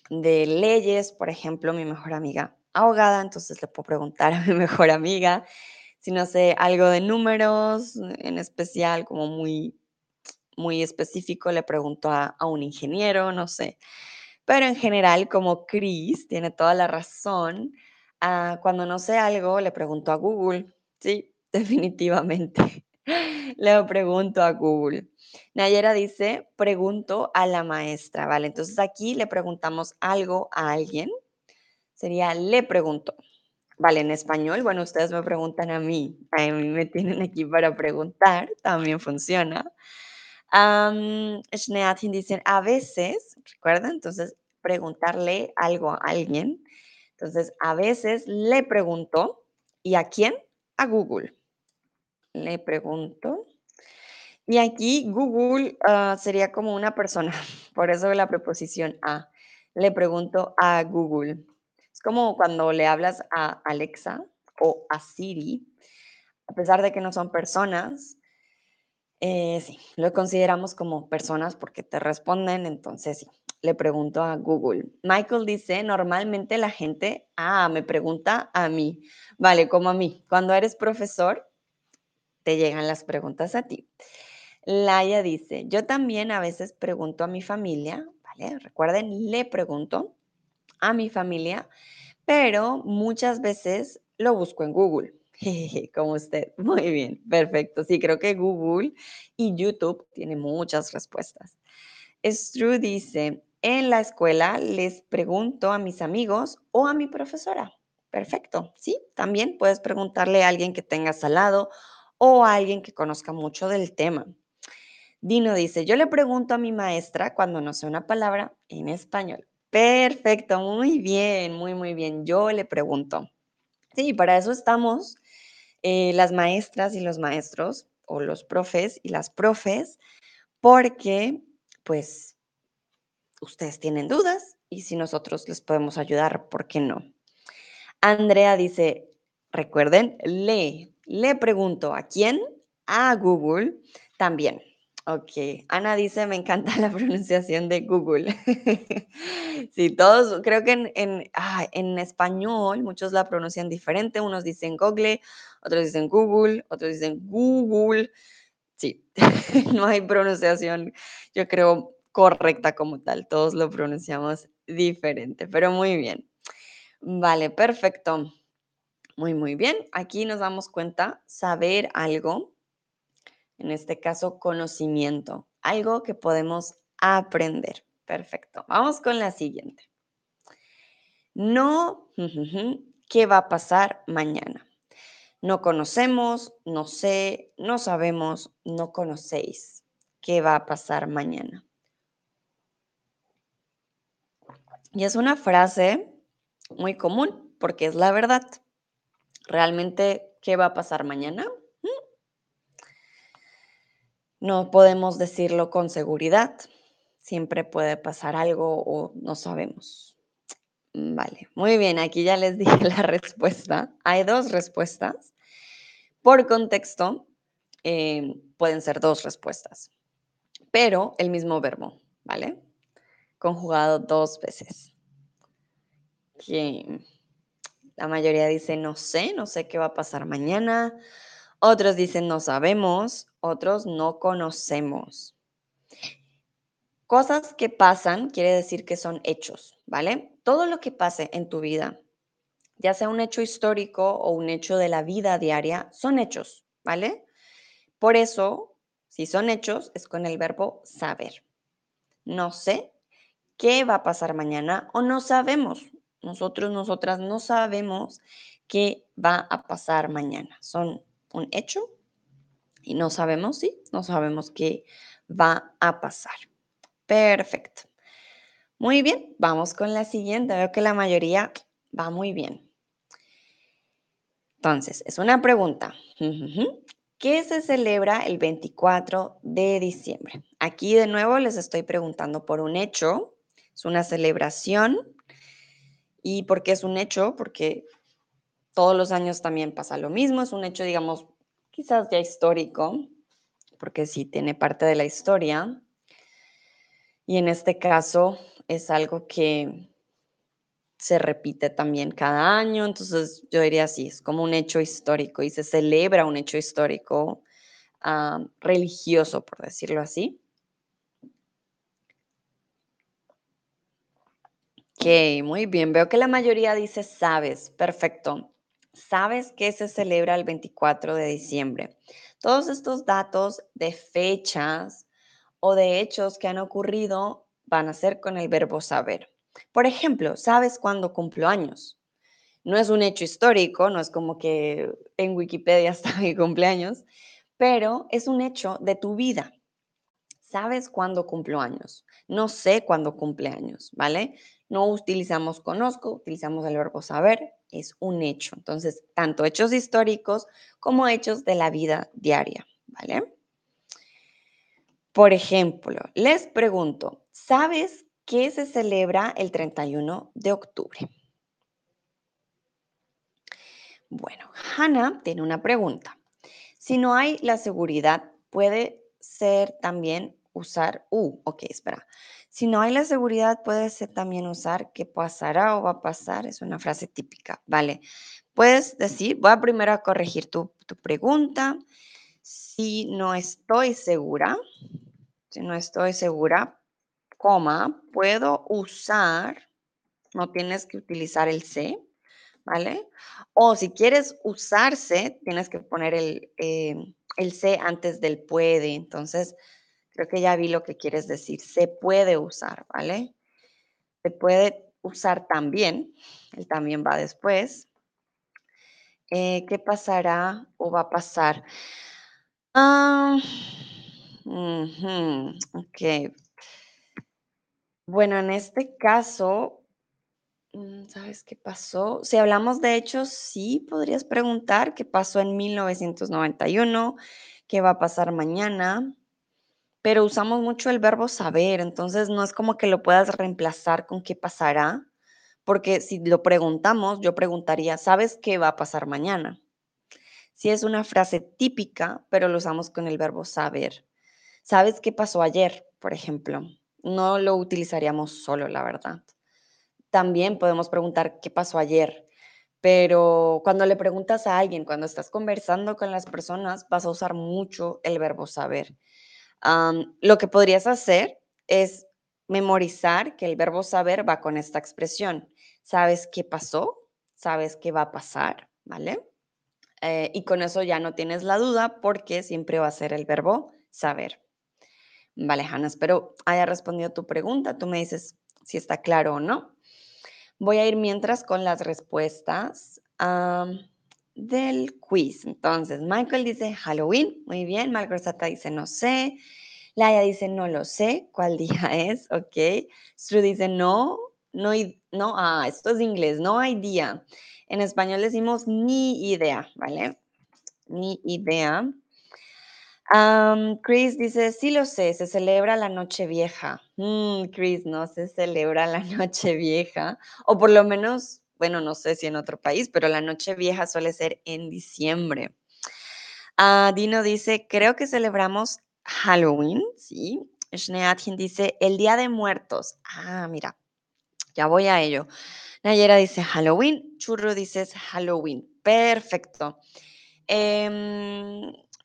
de leyes, por ejemplo, mi mejor amiga ahogada, entonces le puedo preguntar a mi [laughs] mejor amiga. Si no sé algo de números en especial, como muy, muy específico, le pregunto a, un ingeniero, no sé. Pero en general, como Chris tiene toda la razón, ah, cuando no sé algo, le pregunto a Google. Sí, [laughs] definitivamente. le pregunto a Google. Nayera dice, pregunto a la maestra, ¿vale? Entonces aquí le preguntamos algo a alguien sería le pregunto. Vale, en español, bueno, ustedes me preguntan a mí, a mí me tienen aquí para preguntar, también funciona. Um, dicen a veces, ¿recuerdan? Entonces, preguntarle algo a alguien. Entonces, a veces le pregunto, ¿y a quién? A Google. Le pregunto. Y aquí Google ah, sería como una persona, [laughs] por eso la preposición a. Le pregunto a Google como cuando le hablas a Alexa o a Siri, a pesar de que no son personas, eh, sí, lo consideramos como personas porque te responden, entonces sí, le pregunto a Google. Michael dice, normalmente la gente, ah, me pregunta a mí. Vale, como a mí. Cuando eres profesor, te llegan las preguntas a ti. Laia dice, yo también a veces pregunto a mi familia, ¿vale? Recuerden, le pregunto a mi familia, pero muchas veces lo busco en Google. [laughs] Como usted. [laughs] Muy bien, perfecto. Sí, creo que Google y YouTube tienen muchas respuestas. Stru dice, en la escuela les pregunto a mis amigos o a mi profesora. Perfecto, sí, también puedes preguntarle a alguien que tengas al lado o a alguien que conozca mucho del tema. Dino dice, yo le pregunto a mi maestra cuando no sé una palabra en español. Perfecto, muy bien, muy, muy bien. Yo le pregunto. Sí, para eso estamos eh, las maestras y los maestros, o los profes y las profes, porque pues ustedes tienen dudas y si nosotros les podemos ayudar, ¿por qué no? Andrea dice, recuerden, le, le pregunto a quién, a Google también. Ok, Ana dice, me encanta la [laughs] pronunciación de Google. [laughs] sí, todos, creo que en, en, en, español muchos la pronuncian diferente, unos dicen Google, otros dicen Google, otros dicen Google. Sí, [laughs] no hay pronunciación, yo creo, correcta como tal, todos lo pronunciamos diferente, pero muy bien. Vale, perfecto. Muy, muy bien. Aquí nos damos cuenta, saber algo en este caso conocimiento, algo que podemos aprender. Perfecto. Vamos con la siguiente. No, ¿qué va a pasar mañana? No conocemos, no sé, no sabemos, no conocéis. ¿Qué va a pasar mañana? Y es una frase muy común porque es la verdad. Realmente, ¿qué va a pasar mañana? No podemos decirlo con seguridad. Siempre puede pasar algo o no sabemos. Mm, vale, muy bien, aquí ya les [laughs] dije la respuesta. Hay dos respuestas. Por contexto, eh, pueden ser dos respuestas, pero el mismo verbo, ¿vale? Conjugado dos veces. La mayoría dice no sé, no sé qué va a pasar mañana. Otros dicen no sabemos, otros no conocemos. Cosas que pasan quiere decir que son hechos, ¿vale? Todo lo que pase en tu vida, ya sea un hecho histórico o un hecho de la vida diaria, son hechos, ¿vale? Por eso, si son hechos, es con el verbo saber. No sé qué va a pasar mañana o no sabemos. Nosotros, nosotras no sabemos qué va a pasar mañana. Son un hecho y no sabemos, sí, no sabemos qué va a pasar. Perfecto. Muy bien, vamos con la siguiente. Veo que la mayoría va muy bien. Entonces, es una pregunta. ¿Qué se celebra el 24 de diciembre? Aquí de nuevo les estoy preguntando por un hecho. Es una celebración. ¿Y por qué es un hecho? Porque todos los años también pasa lo mismo, es un hecho, digamos, quizás ya histórico, porque sí tiene parte de la historia. Y en este caso es algo que se repite también cada año, entonces yo diría así, es como un hecho histórico y se celebra un hecho histórico ah, religioso, por decirlo así. Ok, muy bien. Veo que la mayoría dice sabes. Perfecto sabes que se celebra el 24 de diciembre. Todos estos datos de fechas o de hechos que han ocurrido van a ser con el verbo saber. Por ejemplo, ¿sabes cuándo cumplo años? No es un hecho histórico, no es como que en Wikipedia [laughs] está mi cumpleaños, pero es un hecho de tu vida. ¿Sabes cuándo cumplo años? No sé cuándo cumple años, ¿vale? No utilizamos conozco, utilizamos el verbo saber, es un hecho. Entonces, tanto hechos históricos como hechos de la vida diaria, ¿vale? Por ejemplo, les pregunto, ¿sabes qué se celebra el 31 de octubre? Bueno, Hannah tiene una pregunta. Si no hay la seguridad, puede ser también usar, uh, ok, espera. Si no hay la seguridad, puede ser también usar que pasará o va a pasar. Es una frase típica, ¿vale? Puedes decir, voy a primero a corregir tu, tu pregunta. Si no estoy segura, si no estoy segura, coma, puedo usar, no tienes que utilizar el C, ¿vale? O si quieres usarse, tienes que poner el, eh, el C antes del puede. Entonces, Creo que ya vi lo que quieres decir. Se puede usar, ¿vale? Se puede usar también. Él también va después. Eh, ¿Qué pasará o va a pasar? Ah, ok. Bueno, en este caso, mm, ¿sabes qué pasó? Si hablamos de hechos, sí podrías preguntar qué pasó en 1991, qué va a pasar mañana, pero usamos mucho el verbo saber, entonces no es como que lo puedas reemplazar con qué pasará, porque si lo preguntamos, yo preguntaría, ¿sabes qué va a pasar mañana? Si es una frase típica, pero lo usamos con el verbo saber. ¿Sabes qué pasó ayer? Por ejemplo. No lo utilizaríamos solo, la verdad. También podemos preguntar qué pasó ayer, pero cuando le preguntas a alguien, cuando estás conversando con las personas, vas a usar mucho el verbo saber. Lo que podrías hacer es memorizar que el verbo saber va con esta expresión. ¿Sabes qué pasó? ¿Sabes qué va a pasar? ¿Vale? Eh, y con eso ya no tienes la duda porque siempre va a ser el verbo saber. Vale, Hanna, espero haya respondido tu pregunta. Tú me dices si está claro o no. Voy a ir mientras con las respuestas del quiz. Entonces, Michael dice Halloween. Muy bien. Malgorzata dice no sé. Laia dice no lo sé. ¿Cuál [laughs] día es? Ok. Stru dice no. No, no, ah, esto es inglés. No día. En español decimos ni idea, ¿vale? Ni idea. Chris dice, sí lo sé, se celebra la noche vieja. Mm, Chris, no se celebra la [laughs] noche vieja. O por lo menos, bueno, no sé si en otro país, pero la noche vieja suele ser en diciembre. Ah, Dino dice, creo que celebramos Halloween, sí. Dice, el Día de Muertos. Ah, mira, ya voy a ello. Nayera dice Halloween, Churro dice Halloween. Perfecto. Eh,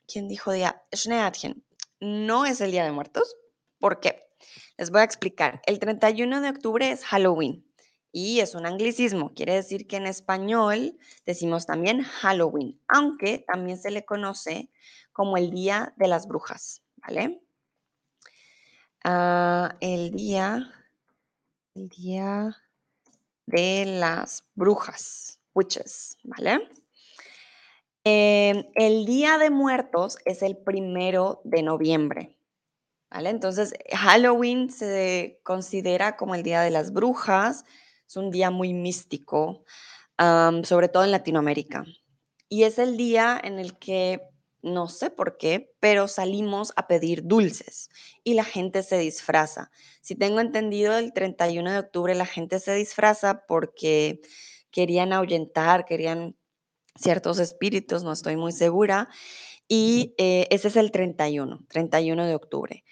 ¿Quién dijo día? Schneatchen. No es el Día de Muertos. ¿Por qué? Les voy a explicar. El 31 de octubre es Halloween y es un anglicismo. Quiere decir que en español decimos también Halloween, aunque también se le conoce como el Día de las Brujas, ¿vale? Ah, el día, el día de las brujas, witches, ¿vale? Em, el Día de Muertos es el primero de noviembre, ¿vale? Entonces, Halloween se considera como el Día de las Brujas, es un día muy místico, sobre todo en Latinoamérica. Y es el día en el que, no sé por qué, pero salimos a pedir dulces y la gente se disfraza. Si tengo entendido, el 31 de octubre la gente se disfraza porque querían ahuyentar, querían ciertos espíritus, no estoy muy segura. Y eh, ese es el 31, 31 de octubre.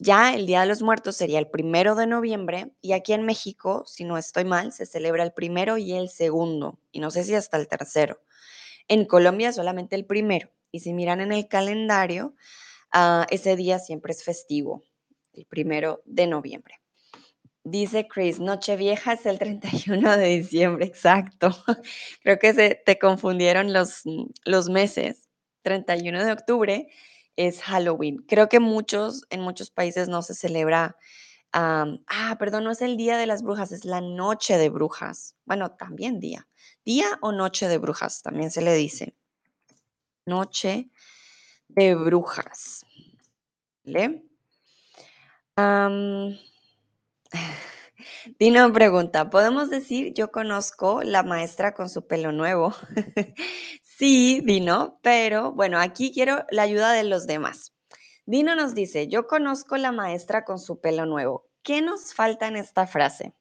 Ya el Día de los Muertos sería el primero de noviembre y aquí en México, si no estoy mal, se celebra el primero y el segundo, y no sé si hasta el tercero. En Colombia solamente el primero, y si miran en el calendario, ah, ese día siempre es festivo, el primero de noviembre. Dice Chris, Nochevieja es el 31 de diciembre, exacto. [laughs] Creo que se te confundieron los, los meses. 31 de octubre es Halloween. Creo que muchos, en muchos países no se celebra. ah, perdón, no es el Día de las Brujas, es la Noche de Brujas. Bueno, también día. Día o Noche de Brujas, también se le dice. Noche de Brujas. ¿Vale? [laughs] Dino pregunta, ¿podemos decir yo conozco la maestra con su pelo nuevo? [laughs] sí, Dino, pero bueno, aquí quiero la ayuda de los demás. Dino nos dice, yo conozco la maestra con su pelo nuevo. ¿Qué nos falta en esta frase?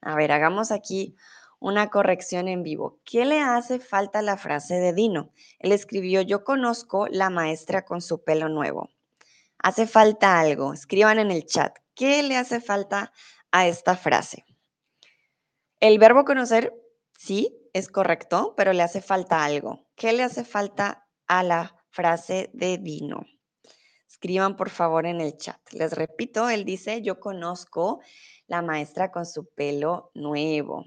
A ver, hagamos aquí una corrección en vivo. ¿Qué le hace falta a la frase de Dino? Él escribió, yo conozco la maestra con su pelo nuevo. Hace falta algo. Escriban en el chat. ¿Qué le hace falta a esta frase? El verbo conocer, sí, es correcto, pero le hace falta algo. ¿Qué le hace falta a la frase de Dino? Escriban por favor en el chat. Les repito, él dice, yo conozco la maestra con su pelo nuevo.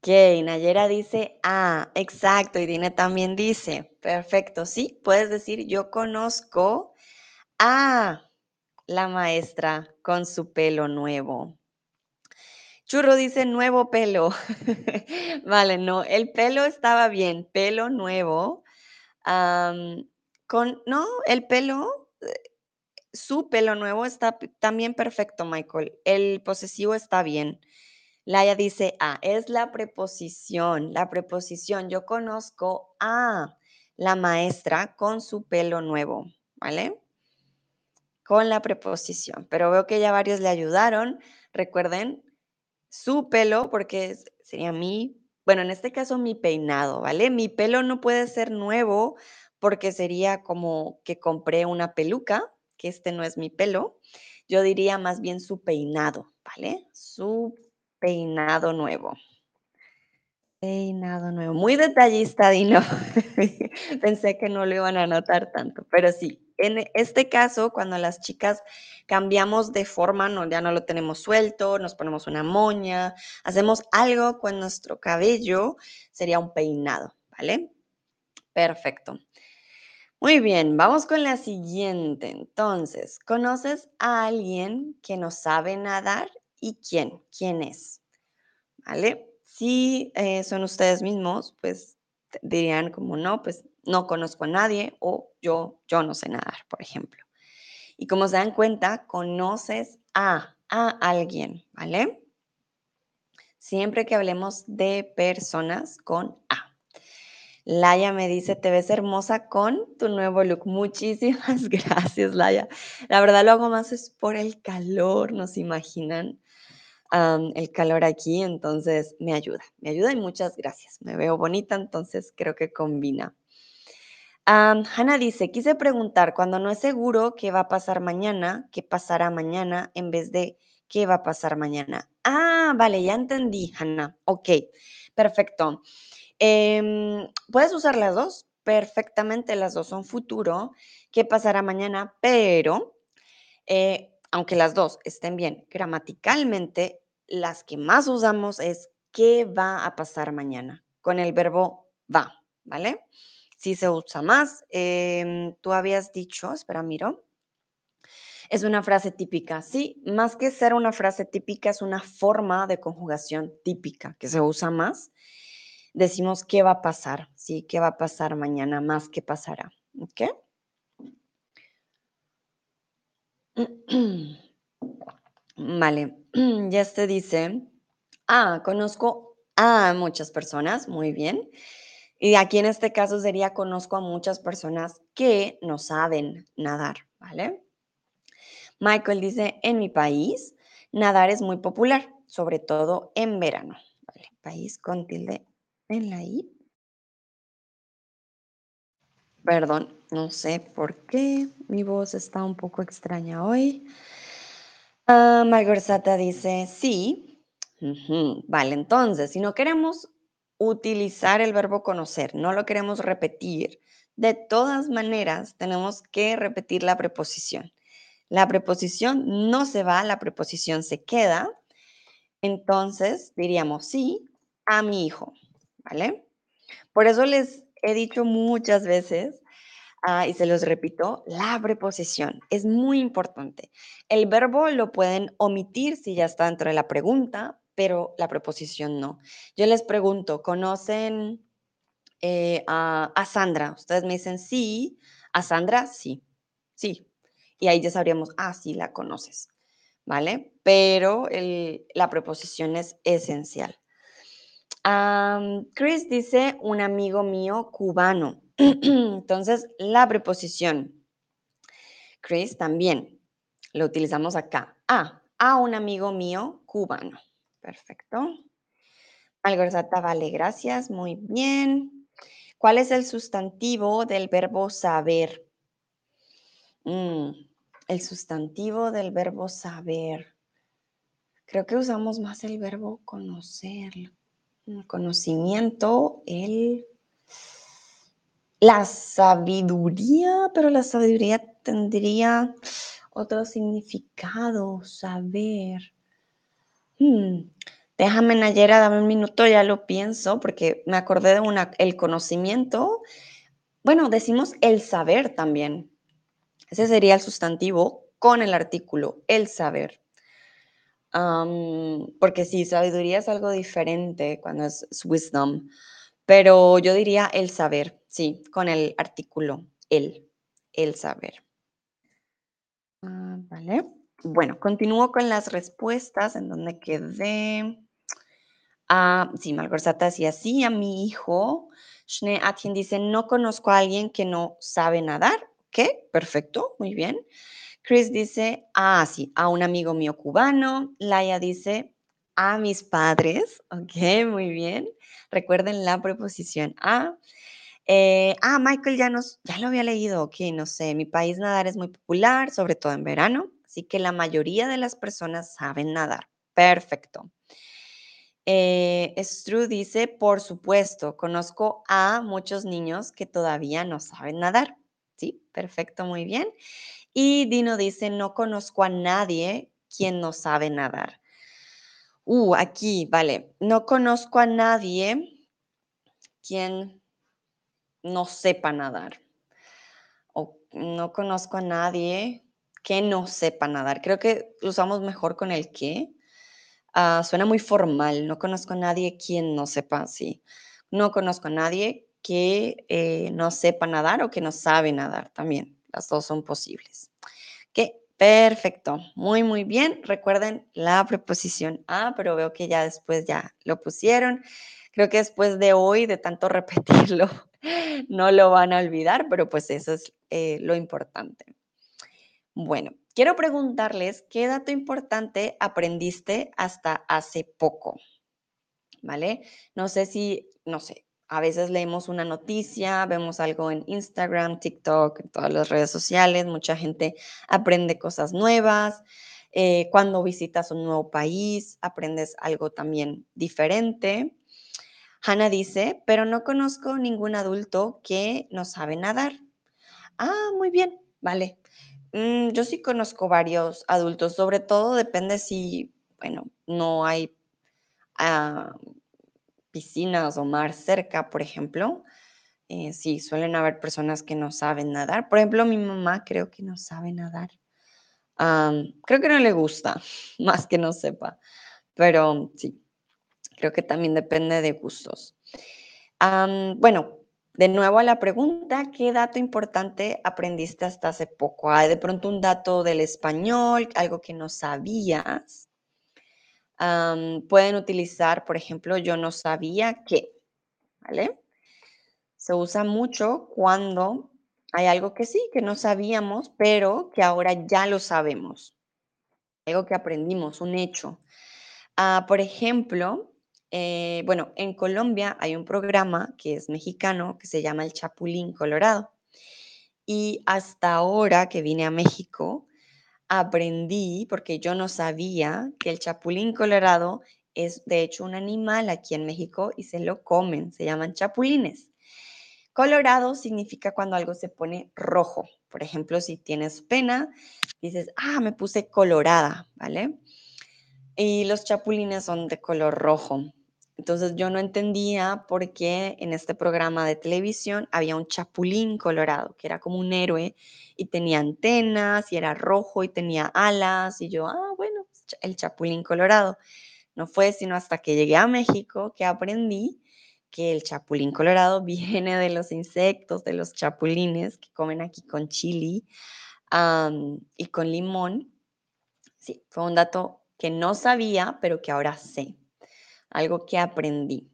Ok, Nayera dice, ah, exacto, y Dina también dice, perfecto, sí, puedes decir, yo conozco a la maestra con su pelo nuevo. Churro dice nuevo pelo. [laughs] vale, no, el pelo estaba bien, pelo nuevo. con, no, el pelo, eh, su pelo nuevo está también perfecto, Michael. El posesivo está bien. Laia dice a, es la preposición, la preposición. Yo conozco a la maestra con su pelo nuevo, ¿vale? Con la preposición, pero veo que ya varios le ayudaron. Recuerden, su pelo, porque sería mi, bueno, en este caso mi peinado, ¿vale? Mi pelo no puede ser nuevo porque sería como que compré una peluca, que este no es mi pelo. Yo diría más bien su peinado, ¿vale? Su peinado nuevo. Peinado nuevo. Muy detallista, Dino. [laughs] Pensé que no lo iban a notar tanto, pero sí. En este caso, cuando las chicas cambiamos de forma, no, ya no lo tenemos suelto, nos ponemos una moña, hacemos algo con nuestro cabello, sería un peinado, ¿vale? Perfecto. Muy bien, vamos con la siguiente. Entonces, ¿conoces a alguien que no sabe nadar y quién? ¿Quién es? ¿Vale? Si eh, son ustedes mismos, pues dirían como no, pues no conozco a nadie o yo, yo no sé nadar, por ejemplo. Y como se dan cuenta, conoces a, a alguien, ¿vale? Siempre que hablemos de personas con A. Laia me dice, te ves hermosa con tu nuevo look. Muchísimas [laughs] gracias, Laia. La verdad lo hago más es por el calor, ¿nos imaginan? El calor aquí, entonces me ayuda, me ayuda y muchas gracias. Me veo bonita, entonces creo que combina. Hanna dice, quise preguntar, cuando no es seguro qué va a pasar mañana, qué pasará mañana, en vez de qué va a pasar mañana. Ah, vale, ya entendí, Hanna. Ok, perfecto. Em, Puedes usar las dos, perfectamente, las dos son futuro, qué pasará mañana, pero eh, aunque las dos estén bien gramaticalmente, las que más usamos es qué va a pasar mañana, con el verbo va, ¿vale? Si se usa más, em, tú habías dicho, espera, miro, es una frase típica, sí, más que ser una frase típica, es una forma de conjugación típica que se usa más. Decimos qué va a pasar, sí, qué va a pasar mañana, más que pasará, ¿ok? [clears throat] Vale, [clears throat] ya te dice, ah, conozco a muchas personas, muy bien. Y aquí en este caso sería conozco a muchas personas que no saben nadar, ¿vale? Michael dice, en mi país, nadar es muy popular, sobre todo en verano. Vale, país con tilde en la I. Perdón, no sé por qué mi voz está un poco extraña hoy. Ah, dice, sí. Vale, entonces, si no queremos utilizar el verbo conocer, no lo queremos repetir, de todas maneras tenemos que repetir la preposición. La preposición no se va, la preposición se queda. Entonces diríamos sí a mi hijo, ¿vale? Por eso les he dicho muchas veces Ah, y se los repito, la preposición es muy importante. El verbo lo pueden omitir si ya está dentro de la pregunta, pero la preposición no. Yo les pregunto, ¿conocen eh, a, Sandra? Ustedes me dicen sí. ¿A Sandra? Sí. Sí. Y ahí ya sabríamos, ah, sí, la conoces. ¿Vale? Pero la preposición es esencial. Chris dice, un amigo mío cubano. [clears throat] Entonces, la preposición Chris también lo utilizamos acá. A, a un amigo mío cubano. Perfecto. Algorzata, vale, gracias. Muy bien. ¿Cuál es el sustantivo del verbo saber? Mm, el sustantivo del verbo saber. Creo que usamos más el verbo conocer. El conocimiento, el la sabiduría, pero la sabiduría tendría otro significado, saber. Hmm, Déjame, Nayera, dame un minuto, ya lo pienso, porque me acordé de una, el conocimiento. Bueno, decimos el saber también. Ese sería el sustantivo con el artículo, el saber. porque sí, sabiduría es algo diferente cuando es wisdom. Pero yo diría el saber, sí, con el artículo el, el saber. Ah, vale. Bueno, continúo con las respuestas en donde quedé. Ah, sí, Malgorzata decía sí a mi hijo. Shne Atien dice, no conozco a alguien que no sabe nadar. ¿Qué? Perfecto, muy bien. Chris dice, ah, sí, a un amigo mío cubano. Laia dice, a mis padres. [laughs] Ok, muy bien. Recuerden la preposición a. Eh, ah, Michael ya nos, ya lo había leído, ok, no sé, mi país nadar es muy popular, sobre todo en verano, así que la mayoría de las personas saben nadar. Perfecto. Eh, Stru dice, por supuesto, conozco a muchos niños que todavía no saben nadar. Sí, perfecto, muy bien. Y Dino dice, no conozco a nadie quien no sabe nadar. Uh, aquí, vale, no conozco a nadie quien no sepa nadar. O no conozco a nadie que no sepa nadar. Creo que usamos mejor con el que. Ah, suena muy formal. No conozco a nadie quien no sepa así. No conozco a nadie que eh, no sepa nadar o que no sabe nadar también. Las dos son posibles. Ok, perfecto. Muy, muy bien. Recuerden la preposición a, pero veo que ya después ya lo pusieron. Creo que después de hoy, de tanto [laughs] repetirlo, no lo van a olvidar, pero pues eso es eh, lo importante. Bueno, quiero preguntarles qué dato importante aprendiste hasta hace poco, ¿vale? No sé si, no sé, a veces leemos una noticia, vemos algo en Instagram, TikTok, en todas las redes sociales, mucha gente aprende cosas nuevas. Eh, cuando visitas un nuevo país, aprendes algo también diferente. Hannah dice, pero no conozco ningún adulto que no sabe nadar. Ah, muy bien, vale. Mm, yo sí conozco varios adultos, sobre todo depende si, bueno, no hay ah, piscinas o mar cerca, por ejemplo. Eh, sí, suelen haber personas que no saben nadar. Por ejemplo, mi mamá creo que no sabe nadar. creo que no le gusta, [laughs] más que no sepa. Pero sí, Creo que también depende de gustos. bueno, de nuevo a la pregunta, ¿qué dato importante aprendiste hasta hace poco? ¿Hay de pronto un dato del español, algo que no sabías? pueden utilizar, por ejemplo, yo no sabía que, ¿vale? Se usa mucho cuando hay algo que sí, que no sabíamos, pero que ahora ya lo sabemos. Algo que aprendimos, un hecho. Ah, por ejemplo, eh, bueno, en Colombia hay un programa que es mexicano que se llama El Chapulín Colorado. Y hasta ahora que vine a México, aprendí, porque yo no sabía que el Chapulín Colorado es de hecho un animal aquí en México y se lo comen, se llaman chapulines. Colorado significa cuando algo se pone rojo. Por ejemplo, si tienes pena, dices, ah, me puse colorada, ¿vale? Y los chapulines son de color rojo. Entonces yo no entendía por qué en este programa de televisión había un chapulín colorado, que era como un héroe y tenía antenas y era rojo y tenía alas y yo, ah, bueno, el chapulín colorado. No fue sino hasta que llegué a México que aprendí que el chapulín colorado [laughs] viene de los insectos, de los chapulines que comen aquí con chili y con limón. Sí, fue un dato que no sabía, pero que ahora sé algo que aprendí.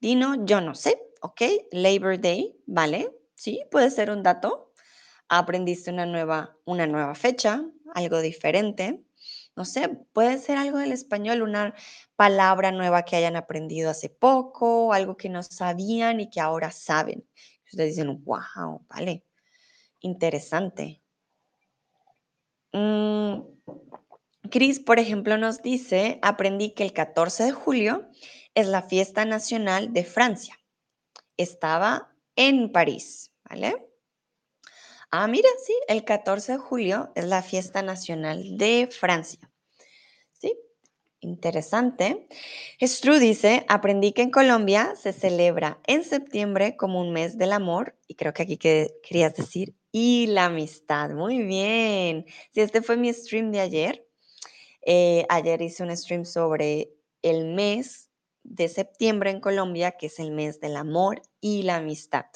Dino, yo no sé, ¿ok? Labor Day, ¿vale? Sí, puede ser un dato. Aprendiste una nueva, una nueva fecha, algo diferente. No sé, puede ser algo del español, una palabra nueva que hayan aprendido hace poco, algo que no sabían y que ahora saben. Ustedes dicen, wow, vale, interesante. Mm, Cris, por ejemplo, nos dice, aprendí que el 14 de julio es la fiesta nacional de Francia. Estaba en París, ¿vale? Ah, mira, sí, el 14 de julio es la fiesta nacional de Francia. Sí, interesante. Stru dice, aprendí que en Colombia se celebra en septiembre como un mes del amor, y creo que aquí querías decir, y la amistad. Muy bien. Sí, este fue mi stream de ayer. Eh, ayer hice un stream sobre el mes de septiembre en Colombia, que es el mes del amor y la amistad.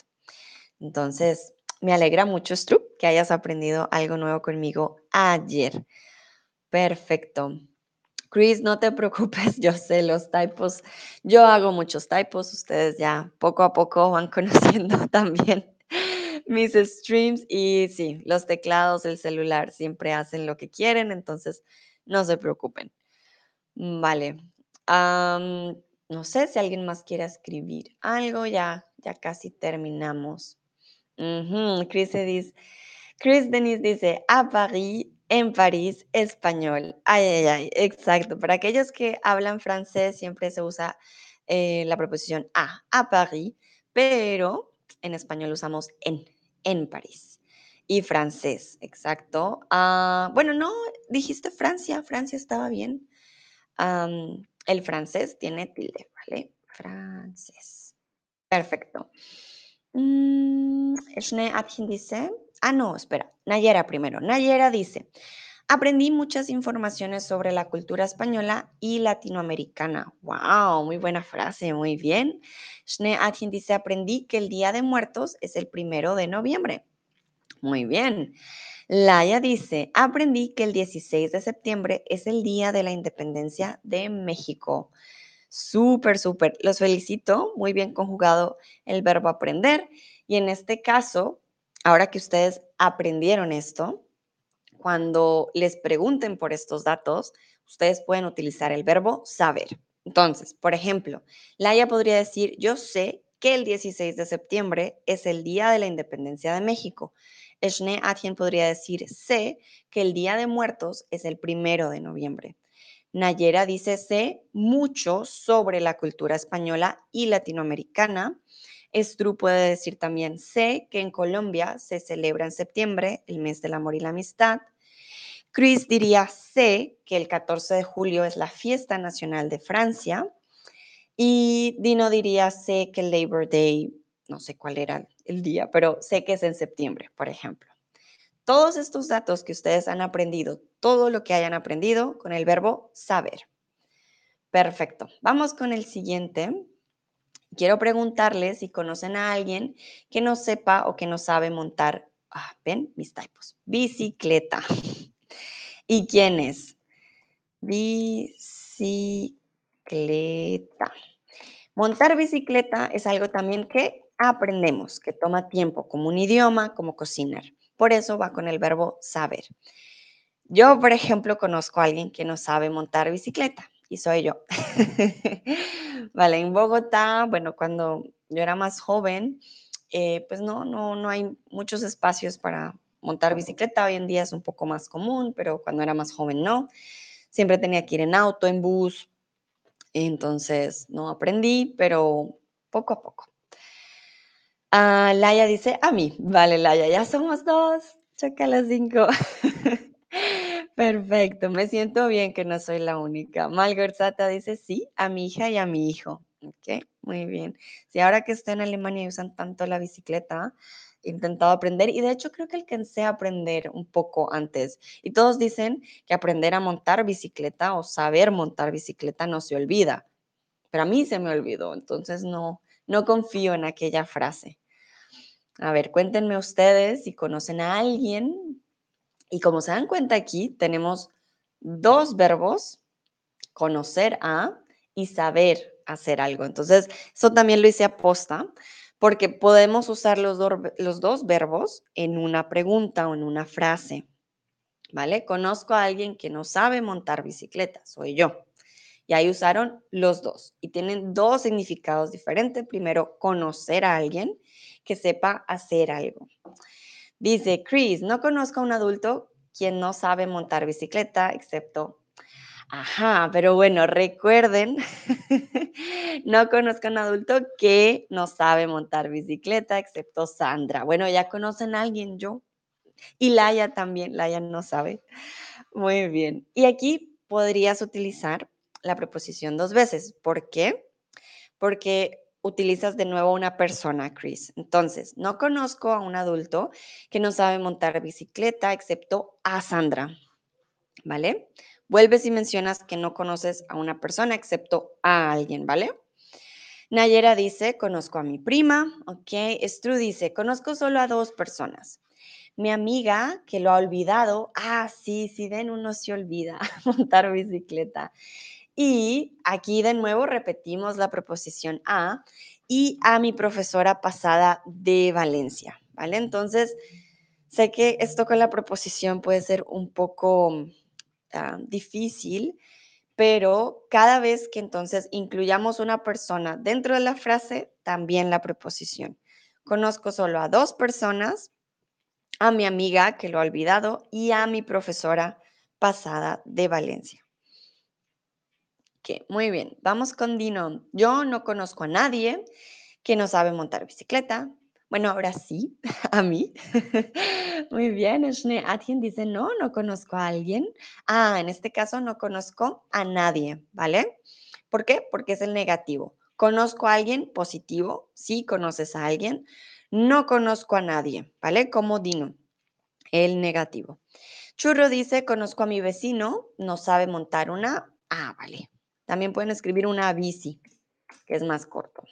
Entonces, me alegra mucho, Stru, que hayas aprendido algo nuevo conmigo ayer. Perfecto. Chris, no te [laughs] preocupes, yo sé los typos. Yo hago muchos typos, ustedes ya poco a poco van [laughs] conociendo también mis streams y sí, los teclados, el celular siempre hacen lo que quieren, entonces no se preocupen. Vale. no sé si alguien más quiere escribir algo, ya ya casi terminamos. Chris, dice, Chris Denise dice, a París, en París, español. Ay, ay, ay, exacto. Para aquellos que hablan francés siempre se usa eh, la preposición a, a París, pero en español usamos en, en París. Y francés, exacto. Ah, bueno, no, dijiste Francia, Francia estaba bien. el francés tiene tilde, ¿vale? Francés. Perfecto. Mm, dice, ah, no, espera, Nayera primero. Nayera dice, aprendí muchas informaciones sobre la cultura española y latinoamericana. Wow, muy buena frase, muy bien. Schnee dice, aprendí que el Día de Muertos es el primero de noviembre. Muy bien. Laia dice, aprendí que el 16 de septiembre es el Día de la Independencia de México. Súper, súper. Los felicito. Muy bien conjugado el verbo aprender. Y en este caso, ahora que ustedes aprendieron esto, cuando les pregunten por estos datos, ustedes pueden utilizar el verbo saber. Entonces, por ejemplo, Laia podría decir, yo sé que el 16 de septiembre es el Día de la Independencia de México. Eshne Atien podría decir, sé que el Día de Muertos es el primero de noviembre. Nayera dice, sé mucho sobre la cultura española y latinoamericana. Estru puede decir también, sé que en Colombia se celebra en septiembre el mes del amor y la amistad. Chris diría, sé que el 14 de julio es la fiesta nacional de Francia. Y Dino diría, sé que el Labor Day, no sé cuál era el día, pero sé que es en septiembre, por ejemplo. Todos estos datos que ustedes han aprendido, todo lo que hayan aprendido con el verbo saber. Perfecto. Vamos con el siguiente. Quiero preguntarles si conocen a alguien que no sepa o que no sabe montar, ah, ven mis typos, bicicleta. ¿Y quién es? Bicicleta. Montar bicicleta es algo también que aprendemos, que toma tiempo, como un idioma, como cocinar. Por eso va con el verbo saber. Yo, por ejemplo, conozco a alguien que no sabe montar bicicleta y soy yo. [laughs] vale, en Bogotá, bueno, cuando yo era más joven, eh, pues no, no, no hay muchos espacios para montar bicicleta. Hoy en día es un poco más común, pero cuando era más joven no. Siempre tenía que ir en auto, en bus. Entonces no aprendí, pero poco a poco. Ah, Laia dice, a mí. Vale, Laia, ya somos dos. Choca las cinco. [laughs] Perfecto, me siento bien que no soy la única. Malgorzata dice, sí, a mi hija y a mi hijo. Ok, muy bien. Si ahora que estoy en Alemania y usan tanto la bicicleta, he intentado aprender y de hecho creo que alcancé a aprender un poco antes. Y todos dicen que aprender a montar bicicleta o saber montar bicicleta no se olvida. Pero a mí se me olvidó, entonces no, no confío en aquella frase. A ver, cuéntenme ustedes si conocen a alguien. Y como se dan cuenta aquí, tenemos dos verbos, conocer a y saber hacer algo. Entonces, eso también lo hice a posta, porque podemos usar los, los dos verbos en una pregunta o en una frase. ¿Vale? Conozco a alguien que no sabe montar bicicleta, soy yo. Y ahí usaron los dos y tienen dos significados diferentes. Primero, conocer a alguien que sepa hacer algo. Dice Chris, no conozco a un adulto quien no sabe montar bicicleta, excepto... Ajá, pero bueno, recuerden, [laughs] no conozco a un adulto que no sabe montar bicicleta, excepto Sandra. Bueno, ya conocen a alguien, yo. Y Laia también, Laia no sabe. Muy bien. Y aquí podrías utilizar la preposición dos veces. ¿Por qué? Porque utilizas de nuevo una persona, Chris. Entonces, no conozco a un adulto que no sabe montar bicicleta excepto a Sandra. ¿Vale? Vuelves y mencionas que no conoces a una persona excepto a alguien, ¿vale? Nayera dice, conozco a mi prima, ok. Stru dice, conozco solo a dos personas. Mi amiga que lo ha olvidado, ah, sí, sí, ven, uno se olvida [laughs] montar bicicleta. Y aquí de nuevo repetimos la preposición a y a mi profesora pasada de Valencia, ¿vale? Entonces, sé que esto con la preposición puede ser un poco ah, difícil, pero cada vez que entonces incluyamos una persona dentro de la frase, también la preposición. Conozco solo a dos personas, a mi amiga que lo ha olvidado y a mi profesora pasada de Valencia. Muy bien, vamos con Dino. Yo no conozco a nadie que no sabe montar bicicleta. Bueno, ahora sí, [laughs] a mí. [laughs] Muy bien, Atien dice, no, no conozco a alguien. Ah, en este caso no conozco a nadie, ¿vale? ¿Por qué? Porque es el negativo. Conozco a alguien positivo, sí conoces a alguien. No conozco a nadie, ¿vale? Como Dino, el negativo. Churro dice, conozco a mi vecino, no sabe montar una. Ah, vale. También pueden escribir una bici, que es más corto.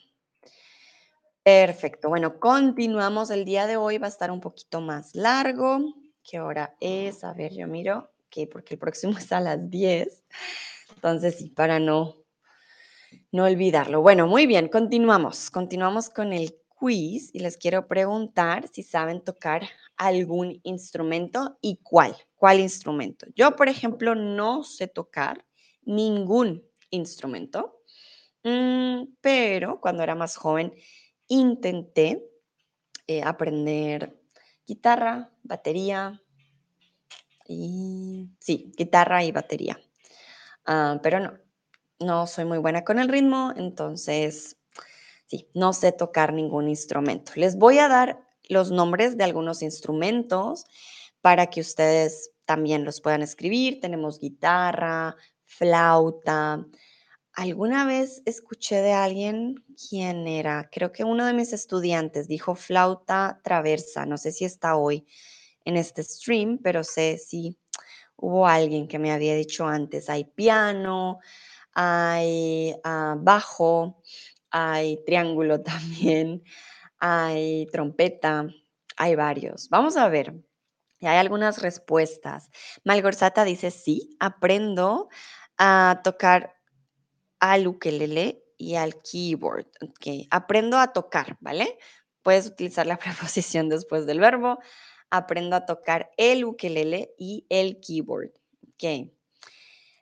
Perfecto. Bueno, continuamos. El día de hoy va a estar un poquito más largo. ¿Qué hora es? A ver, yo miro. Porque el próximo [laughs] es a las 10. Entonces, sí, para no, no olvidarlo. Bueno, muy bien, continuamos. Continuamos con el quiz y les quiero preguntar si saben tocar algún instrumento y cuál. ¿Cuál instrumento? Yo, por ejemplo, no sé tocar ningún instrumento, mm, pero cuando era más joven intenté eh, aprender guitarra, batería y sí, guitarra y batería. Ah, pero no, no soy muy buena con el ritmo, entonces sí, no sé tocar ningún instrumento. Les voy a dar los nombres de algunos instrumentos para que ustedes también los puedan escribir. Tenemos guitarra, flauta, Alguna vez escuché de alguien, ¿quién era? Creo que uno de mis estudiantes dijo flauta traversa. No sé si está hoy en este stream, pero sé si hubo alguien que me había dicho antes. Hay piano, hay ah, bajo, hay triángulo [laughs] también, hay trompeta, hay varios. Vamos a ver. Hay algunas respuestas. Malgorzata dice, sí, aprendo a tocar al ukelele y al keyboard. Okay. Aprendo a tocar, ¿vale? Puedes utilizar la [laughs] preposición después del verbo. Aprendo a tocar el ukelele y el keyboard. Ok.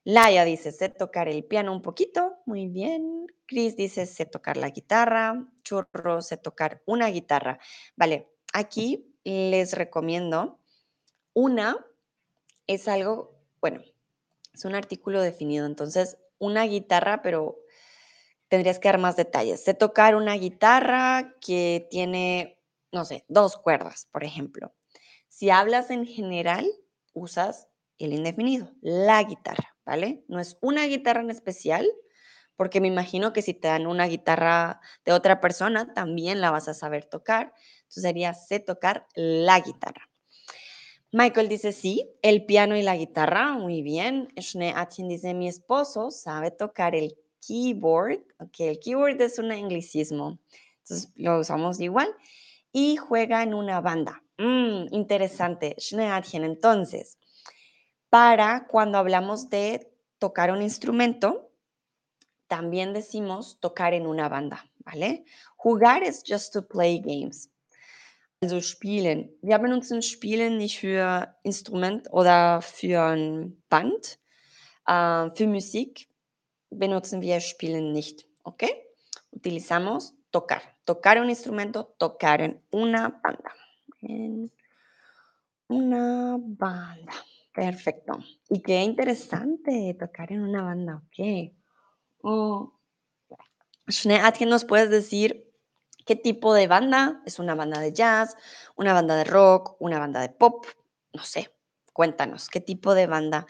Laia dice, sé tocar el piano un poquito. Muy bien. Chris dice, sé tocar la guitarra. Churro, sé tocar una guitarra. Vale, aquí les recomiendo una, es algo, bueno, es un artículo definido. Entonces, una guitarra, pero tendrías que dar más detalles. Sé tocar una guitarra que tiene, no sé, dos cuerdas, por ejemplo. Si hablas en general, usas el indefinido, la guitarra, ¿vale? No es una guitarra en especial, porque me imagino que si te dan una guitarra de otra persona, también la vas a saber tocar. Entonces sería sé tocar la guitarra. Michael dice sí, el piano y la guitarra, muy bien. Atien dice mi esposo sabe tocar el keyboard. Ok, el keyboard es un anglicismo, entonces lo usamos igual. Y juega en una banda. Mm, interesante. Atien, entonces, para cuando hablamos de tocar un instrumento, también decimos tocar en una banda, ¿vale? Jugar es just to play games. Also spielen. Wir benutzen Spielen nicht für Instrument oder für ein Band. Äh, für Musik benutzen wir Spielen nicht, ¿ok? Utilizamos tocar. Tocar un instrumento, tocar en una banda. En una banda. Perfecto. Y qué interesante tocar en una banda, ok. Oh. ¿qué nos puedes decir ¿Qué tipo de banda? ¿Es una banda de jazz, una banda de rock, una banda de pop? No sé, cuéntanos, ¿qué tipo de banda?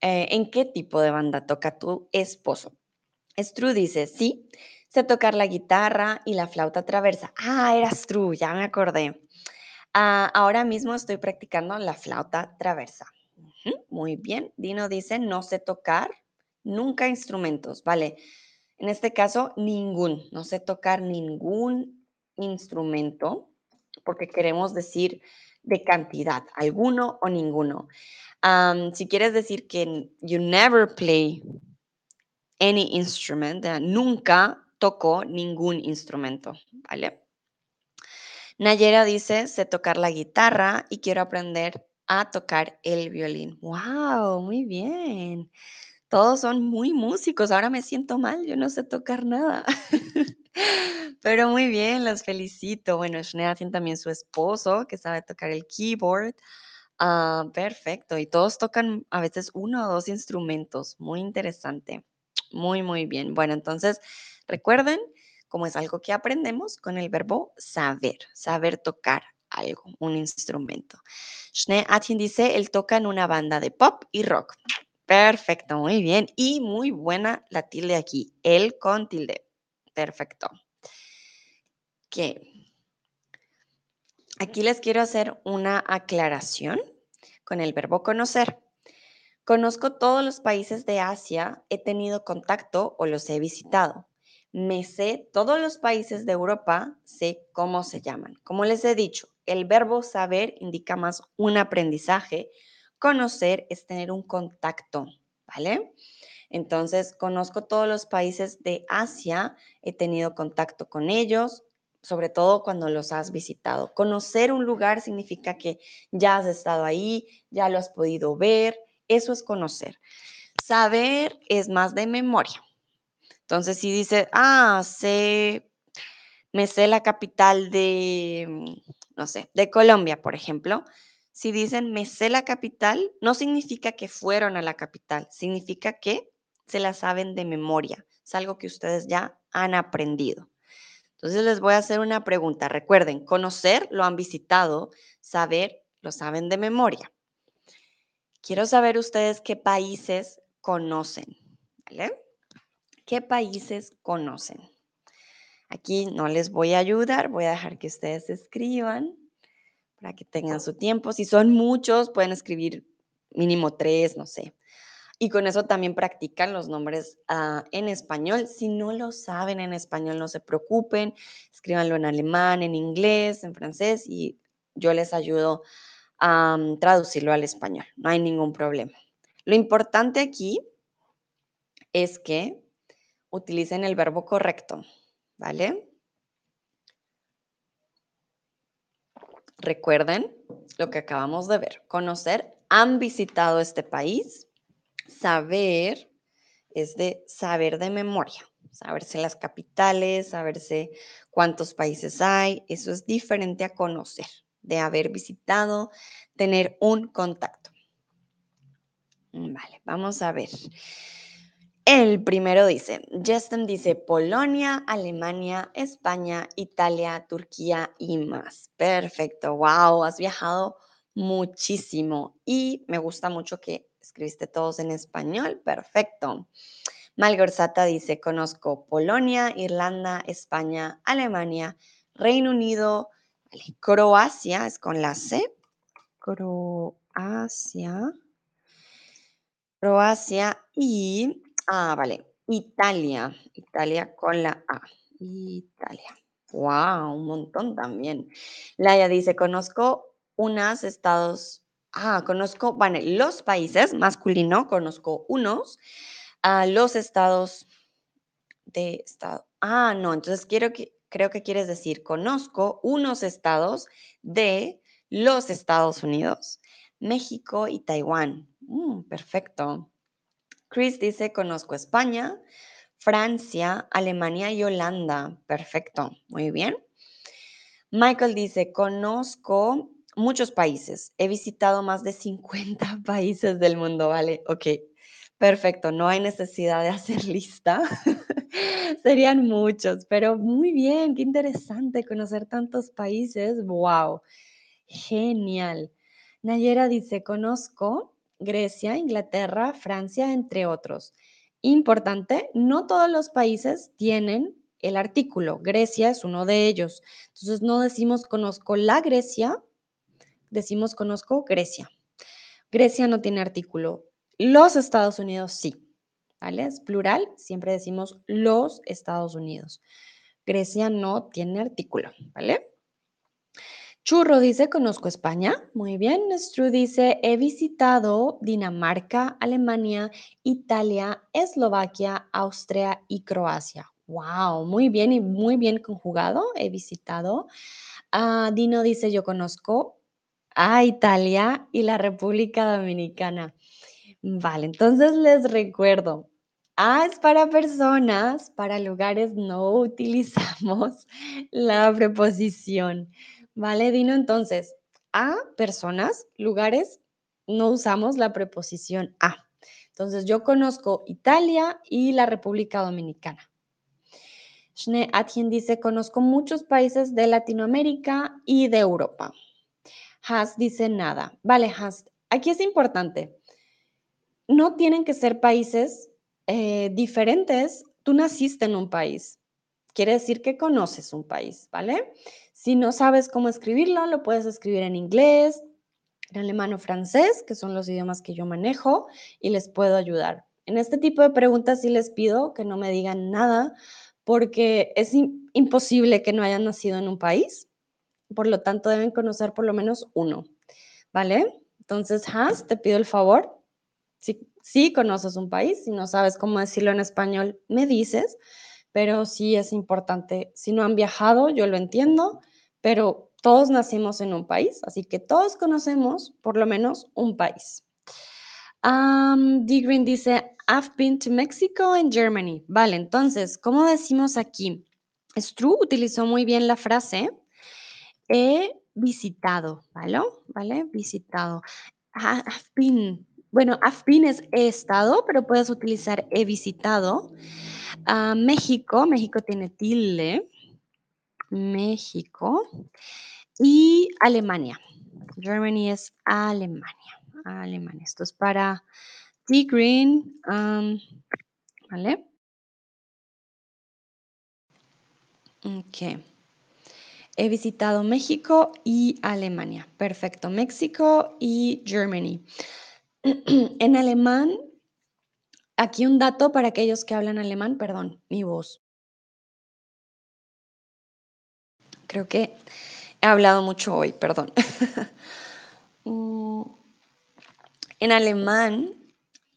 Eh, ¿En qué tipo de banda toca tu esposo? Stru dice, sí, sé tocar la guitarra y la flauta traversa. Ah, era Stru, ya me acordé. Ah, ahora mismo estoy practicando la flauta traversa. muy bien. Dino dice, no sé tocar nunca instrumentos. Vale. En este caso, ningún. No sé tocar ningún instrumento porque queremos decir de cantidad, alguno o ninguno. si quieres decir que you never play any instrument, nunca toco ningún instrumento, ¿vale? Nayera dice, sé tocar la guitarra y quiero aprender a tocar el violín. ¡Wow! Muy bien. Todos son muy músicos. Ahora me siento mal, yo no sé tocar nada. [laughs] Pero muy bien, los felicito. Bueno, Schnee tiene también su esposo que sabe tocar el keyboard. Ah, perfecto. Y todos tocan a veces uno o dos instrumentos. Muy interesante. Muy, muy bien. Bueno, entonces recuerden, como es algo que aprendemos con el verbo saber, saber tocar algo, un instrumento. Schnee Atin dice, él toca en una banda de pop y rock. Perfecto, muy bien. Y muy buena la tilde aquí, él con tilde. Perfecto. ¿Qué? Aquí les quiero hacer una aclaración con el verbo conocer. Conozco todos los países de Asia, he tenido contacto o los he visitado. Me sé todos los países de Europa, sé cómo se llaman. Como les he dicho, el verbo saber indica más un aprendizaje. Conocer es tener un contacto, ¿vale? Entonces, conozco todos los países de Asia, he tenido contacto con ellos, sobre todo cuando los has visitado. Conocer un lugar significa que ya has estado ahí, ya lo has podido ver, eso es conocer. Saber es más de memoria. Entonces, si dice, ah, sé, me sé la capital de, no sé, de Colombia, por ejemplo. Si dicen me sé la capital, no significa que fueron a la capital, significa que se la saben de memoria. Es algo que ustedes ya han aprendido. Entonces les voy a hacer una pregunta. Recuerden, conocer lo han visitado, saber lo saben de memoria. Quiero saber ustedes qué países conocen. ¿Qué países conocen? Aquí no les voy a ayudar, voy a dejar que ustedes escriban para que tengan su tiempo. Si son muchos, pueden escribir mínimo tres, no sé. Y con eso también practican los nombres ah, en español. Si no lo saben en español, no se preocupen, escríbanlo en alemán, en inglés, en francés y yo les ayudo a mm, traducirlo al español. No hay ningún problema. Lo importante aquí es que utilicen el verbo correcto, ¿vale? Recuerden lo que acabamos de ver. Conocer, han visitado este país. Saber es de saber de memoria, saberse las capitales, saberse cuántos países hay. Eso es diferente a conocer, de haber visitado, tener un contacto. Vale, vamos a ver. El primero dice, Justin dice Polonia, Alemania, España, Italia, Turquía y más. Perfecto, wow, has viajado muchísimo y me gusta mucho que escribiste todos en español. Perfecto. Malgorzata dice, conozco Polonia, Irlanda, España, Alemania, Reino Unido, Croacia, es con la C. Croacia. Croacia y Ah, vale. Italia. Italia con la A. Italia. Wow, un montón también. Laia dice, conozco unas estados, ah, conozco, bueno, los países, masculino, conozco unos, a los estados de estado. Ah, no, entonces quiero que, creo que quieres decir, conozco unos estados de los Estados Unidos, México y Taiwán. Mm, perfecto. Chris dice, conozco España, Francia, Alemania y Holanda. Perfecto, muy bien. Michael dice, conozco muchos países. He visitado más de 50 [laughs] países del mundo, ¿vale? Ok, perfecto. No hay necesidad de hacer [laughs] lista. [laughs] Serían muchos, pero muy bien, qué interesante conocer tantos países. ¡Wow! Genial. Nayera dice, conozco Grecia, Inglaterra, Francia, entre otros. Importante, no todos los países tienen el artículo. Grecia es uno de ellos. Entonces no decimos conozco la Grecia, decimos conozco Grecia. Grecia no tiene artículo. Los Estados Unidos sí. ¿Vale? Es plural, siempre decimos los Estados Unidos. Grecia no tiene artículo, ¿vale? Churro dice, conozco España. Muy bien. Nestru dice, he visitado Dinamarca, Alemania, Italia, Eslovaquia, Austria y Croacia. Wow, muy bien y muy bien conjugado. He visitado. Ah, Dino dice, yo conozco a Italia y la República Dominicana. Vale, entonces les recuerdo, A es para personas, para lugares no [laughs] utilizamos la preposición, ¿vale? Dino entonces, a personas, lugares, no usamos la preposición a. Entonces yo conozco Italia y la República Dominicana. Schnee Atjen dice, conozco muchos países de Latinoamérica y de Europa. Has dice nada. Vale, Has, aquí es importante. No tienen que ser países eh, diferentes. Tú naciste en un país. Quiere decir que conoces un país, ¿vale? Si no sabes cómo escribirlo, lo puedes escribir en inglés, en alemán o francés, que son los idiomas que yo manejo, y les puedo ayudar. En este tipo de preguntas sí les pido que no me digan nada, porque es imposible que no hayan nacido en un país, por lo tanto deben conocer por lo menos uno, ¿vale? Entonces, Hans, te pido el favor, si, conoces un país, si no sabes cómo decirlo en español, me dices, pero sí es importante, si no han viajado, yo lo entiendo, pero todos nacimos en un país, así que todos conocemos por lo menos un país. Um, D. Green dice, I've been to Mexico and Germany. Vale, entonces, ¿cómo decimos aquí? Stru utilizó muy bien la frase he visitado, ¿vale? ¿Vale? Visitado. I've been. Bueno, I've been es he estado, pero puedes utilizar he visitado. Uh, México, México tiene tilde. México y Alemania. Germany es Alemania. Alemania. Esto es para T. Green. ¿Vale? Ok. He visitado México y Alemania. Perfecto. México y Germany. [clears throat] en alemán, aquí un dato para aquellos que hablan alemán, perdón, mi voz. Creo que he hablado mucho hoy, perdón. [laughs] Mm, en alemán,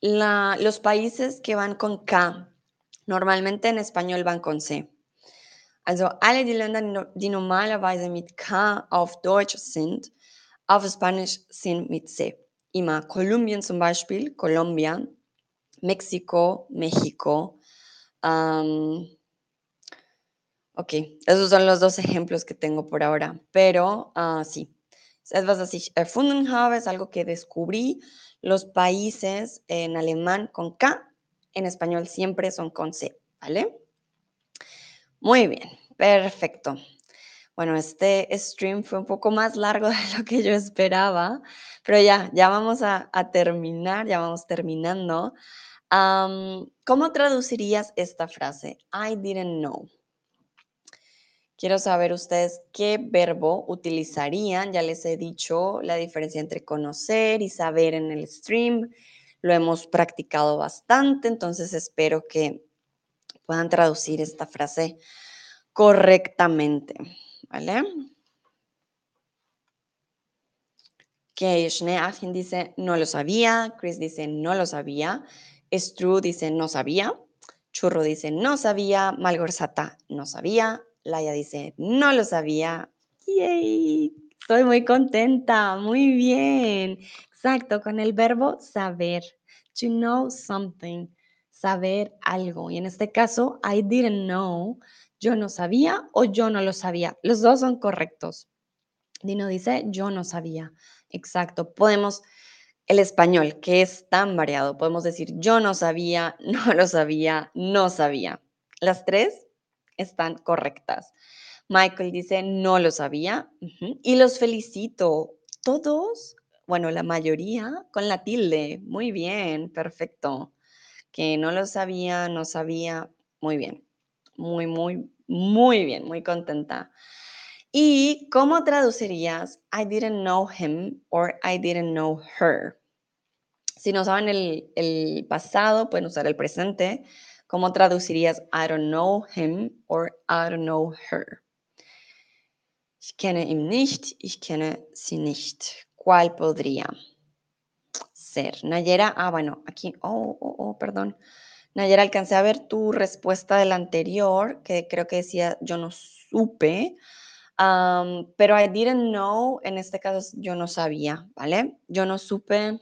los países que van con K, normalmente en español van con C. Also alle die Länder, die normalerweise mit K auf Deutsch sind, auf Spanisch sind mit C. Immer Kolumbien zum Beispiel, Colombia, México, México, um, Ok, esos son los dos ejemplos que tengo por ahora, pero uh, sí, etwas, was ich erfunden habe, es algo que descubrí. Los países en alemán con K, en español siempre son con C, ¿vale? Muy bien, perfecto. Bueno, este stream fue un poco más largo [laughs] de lo que yo esperaba, pero ya, ya vamos a, terminar, ya vamos terminando. ¿Cómo traducirías esta frase? I didn't know. Quiero saber ustedes qué verbo utilizarían. Ya les he dicho la diferencia entre conocer y saber en el stream. Lo hemos practicado bastante, entonces espero que puedan traducir esta frase correctamente. ¿Vale? Que Schneeafin dice no lo sabía, Chris dice no lo sabía, Stru dice no sabía, Churro dice no sabía, Malgorzata no sabía, Laia dice, no lo sabía. Yay, estoy muy contenta, muy bien. Exacto, con el verbo saber. To know something, saber algo. Y en este caso, I didn't know, yo no sabía o yo no lo sabía. Los dos son correctos. Dino dice, yo no sabía. Exacto, podemos, el español, que es tan variado, podemos decir, yo no sabía, [laughs] no lo sabía, no sabía. Las tres están correctas. Michael dice, no lo sabía. Y los felicito. Todos, bueno, la mayoría con la tilde. Muy bien, perfecto. Que no lo sabía, no sabía. Muy bien. Muy, muy, muy bien, muy contenta. ¿Y cómo traducirías I didn't know him or I didn't know her? Si no saben el, pasado, pueden usar el presente. ¿Cómo traducirías I don't know him or I don't know her? Ich kenne ihn nicht, ich kenne sie nicht. ¿Cuál podría ser? Nayera, ah, bueno, aquí, oh, oh, oh, perdón. Nayera, alcancé a ver tu respuesta del anterior, que creo que decía yo no supe, pero I didn't know, en este caso yo no sabía, ¿vale? Yo no supe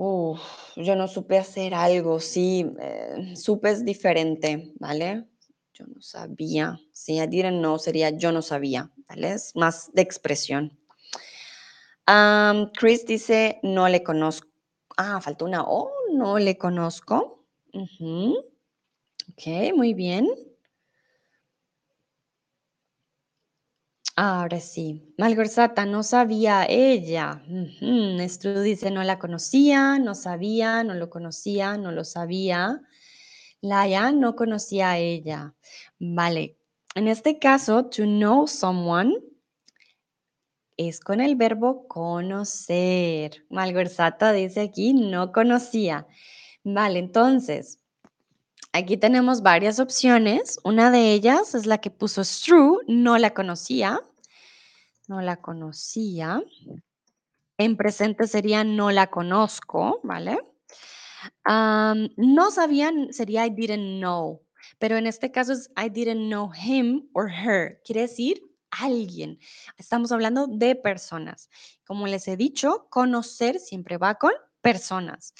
Uf, yo no supe hacer algo, sí, eh, supe es diferente, ¿vale? Yo no sabía. Si I didn't know sería yo no sabía, ¿vale? Es más de expresión. Chris dice, no le conozco. Ah, faltó una O, no le conozco. Ujú. Ok, muy bien. Ahora sí. Malgorzata, no sabía ella. Dice, no la conocía, no sabía, no lo conocía, no lo sabía. Laia no conocía a ella. Vale. En este caso, to know someone es con el verbo conocer. Malgorzata dice aquí, no conocía. Vale, entonces, aquí tenemos varias opciones. Una de ellas es la que puso Stru, no la conocía. No la conocía. En presente sería no la conozco, ¿vale? No sabían sería I didn't know, pero en este caso es I didn't know him or her. Quiere decir alguien. Estamos hablando de personas. Como les he dicho, conocer siempre va con personas.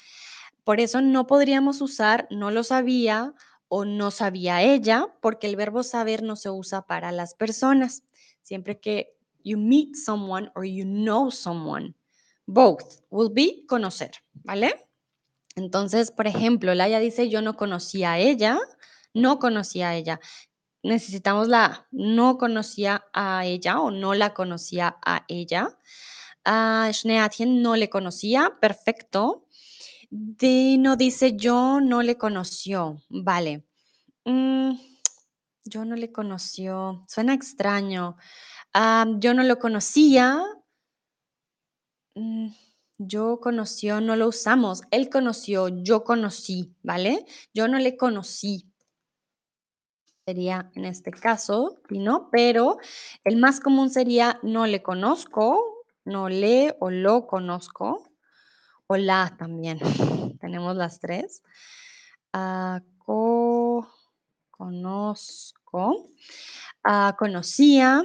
Por eso no podríamos usar no lo sabía o no sabía ella, porque el verbo saber no se usa para las personas. Siempre que you meet someone or you know someone, both will be conocer, ¿vale? Entonces, por ejemplo, Laia dice, yo no conocía a ella, no conocía a ella. Necesitamos la no conocía a ella o no la conocía a ella. A Schneatien no le conocía, perfecto. Dino dice, yo no le conoció, vale. Mm, yo no le conoció, suena extraño. Ah, yo no lo conocía. Mm, yo conoció, no lo usamos. Él conoció, yo conocí, ¿vale? Yo no le conocí. Sería en este caso, ¿no? Pero el más común sería no le conozco, no le o lo conozco, o la también. [laughs] Tenemos las tres. Ah, co, conozco. Ah, conocía,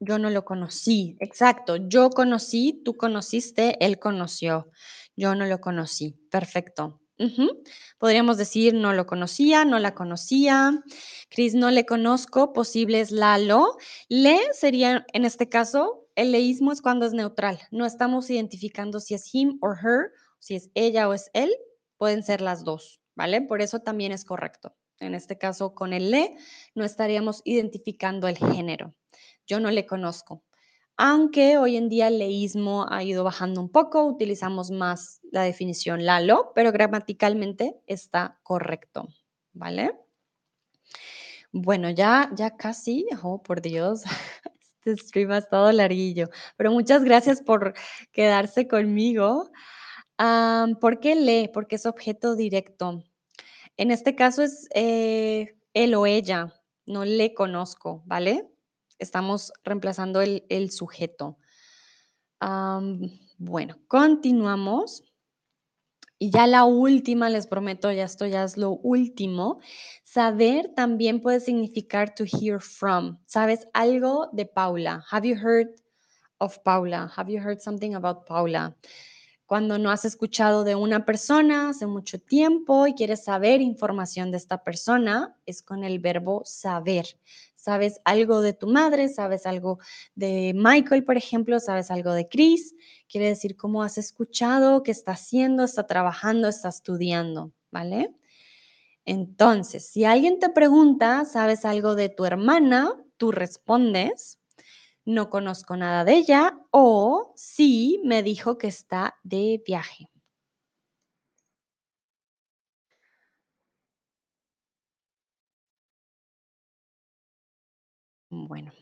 yo no lo conocí. Exacto, yo conocí, tú conociste, él conoció. Yo no lo conocí. Perfecto. Podríamos decir no lo conocía, no la conocía. Cris, no le conozco, posible es Lalo. Le sería, en este caso, el leísmo es cuando es neutral. No estamos identificando si es him or her, si es ella o es él. Pueden ser las dos, ¿vale? Por eso también es correcto. En este caso, con el le, no estaríamos identificando el género. Yo no le conozco. Aunque hoy en día el leísmo ha ido bajando un poco, utilizamos más la definición Lalo, pero gramaticalmente está correcto, ¿vale? Bueno, ya, ya casi, oh, por Dios, [laughs] este stream ha estado larguillo, pero muchas gracias por quedarse conmigo. ¿Por qué le? Porque es objeto directo. En este caso es eh, él o ella, no le conozco, ¿vale? Estamos reemplazando el, sujeto. Bueno, continuamos. Y ya la última, les prometo, ya esto ya es lo último. Saber también puede significar to hear from. ¿Sabes algo de Paula? Have you heard of Paula? Have you heard something about Paula? Cuando no has escuchado de una persona hace mucho tiempo y quieres saber información de esta persona, es con el verbo saber. ¿Sabes algo de tu madre? ¿Sabes algo de Michael, por ejemplo? ¿Sabes algo de Chris? Quiere decir cómo has escuchado, qué está haciendo, está trabajando, está estudiando, ¿vale? Entonces, si alguien te pregunta, ¿sabes algo de tu hermana? Tú respondes, no conozco nada de ella o sí me dijo que está de viaje. Bueno.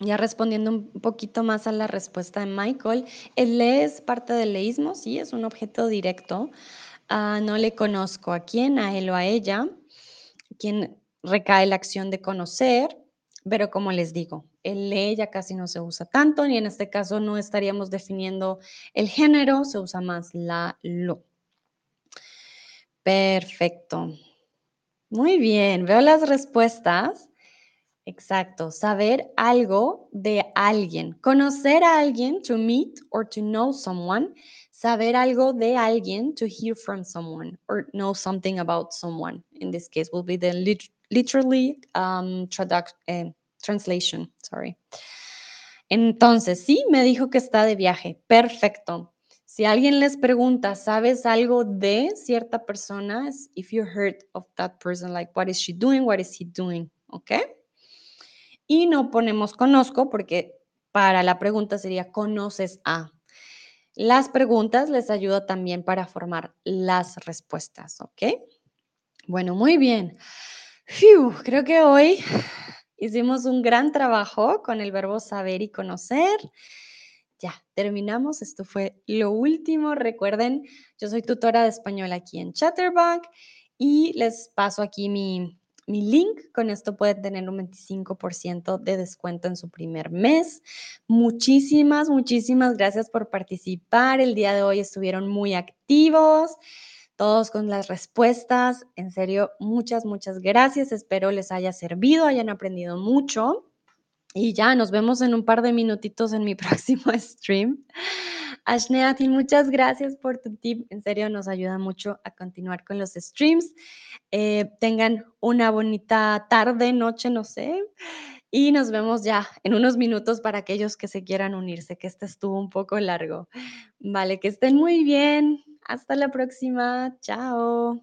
Ya respondiendo un poquito más a la respuesta de Michael, el le es parte del leísmo, sí, es un objeto directo. Ah, no le conozco a quién, a él o a ella, quien recae la acción de conocer, pero como les digo, el le ya casi no se usa tanto, y en este caso no estaríamos definiendo el género, se usa más la, lo. Perfecto. Muy bien, veo las respuestas. Exacto, saber algo de alguien, conocer a alguien, to meet or to know someone, saber algo de alguien, to hear from someone or know something about someone. In this case, will be the lit- literally um, eh, translation. Sorry. Entonces, sí, me dijo que está de viaje. Perfecto. Si alguien les pregunta, ¿sabes algo de cierta persona? If you heard of that person, like, what is she doing? What is he doing? ¿Ok? Y no ponemos conozco porque para la pregunta sería ¿conoces a? Las preguntas les ayuda también para formar las respuestas, ¿ok? Bueno, muy bien. Creo que hoy [sighs] hicimos un gran trabajo con el verbo saber y conocer. Ya, terminamos. Esto fue lo último. Recuerden, yo soy tutora de español aquí en Chatterbank y les paso aquí mi, mi link. Con esto pueden tener un 25% de descuento en su primer mes. Muchísimas, muchísimas gracias por participar. El día de hoy estuvieron muy activos, todos con las respuestas. En serio, muchas, muchas gracias. Espero les haya servido, hayan aprendido mucho. Y ya, nos vemos en un par de minutitos en mi [laughs] próximo stream. Ashneati, muchas gracias por tu tip. En serio, nos ayuda mucho a continuar con los streams. Eh, tengan una bonita tarde, noche, no sé. Y nos vemos ya en unos minutos para aquellos que se quieran unirse, que este estuvo un poco largo. Vale, que estén muy bien. Hasta la próxima. Chao.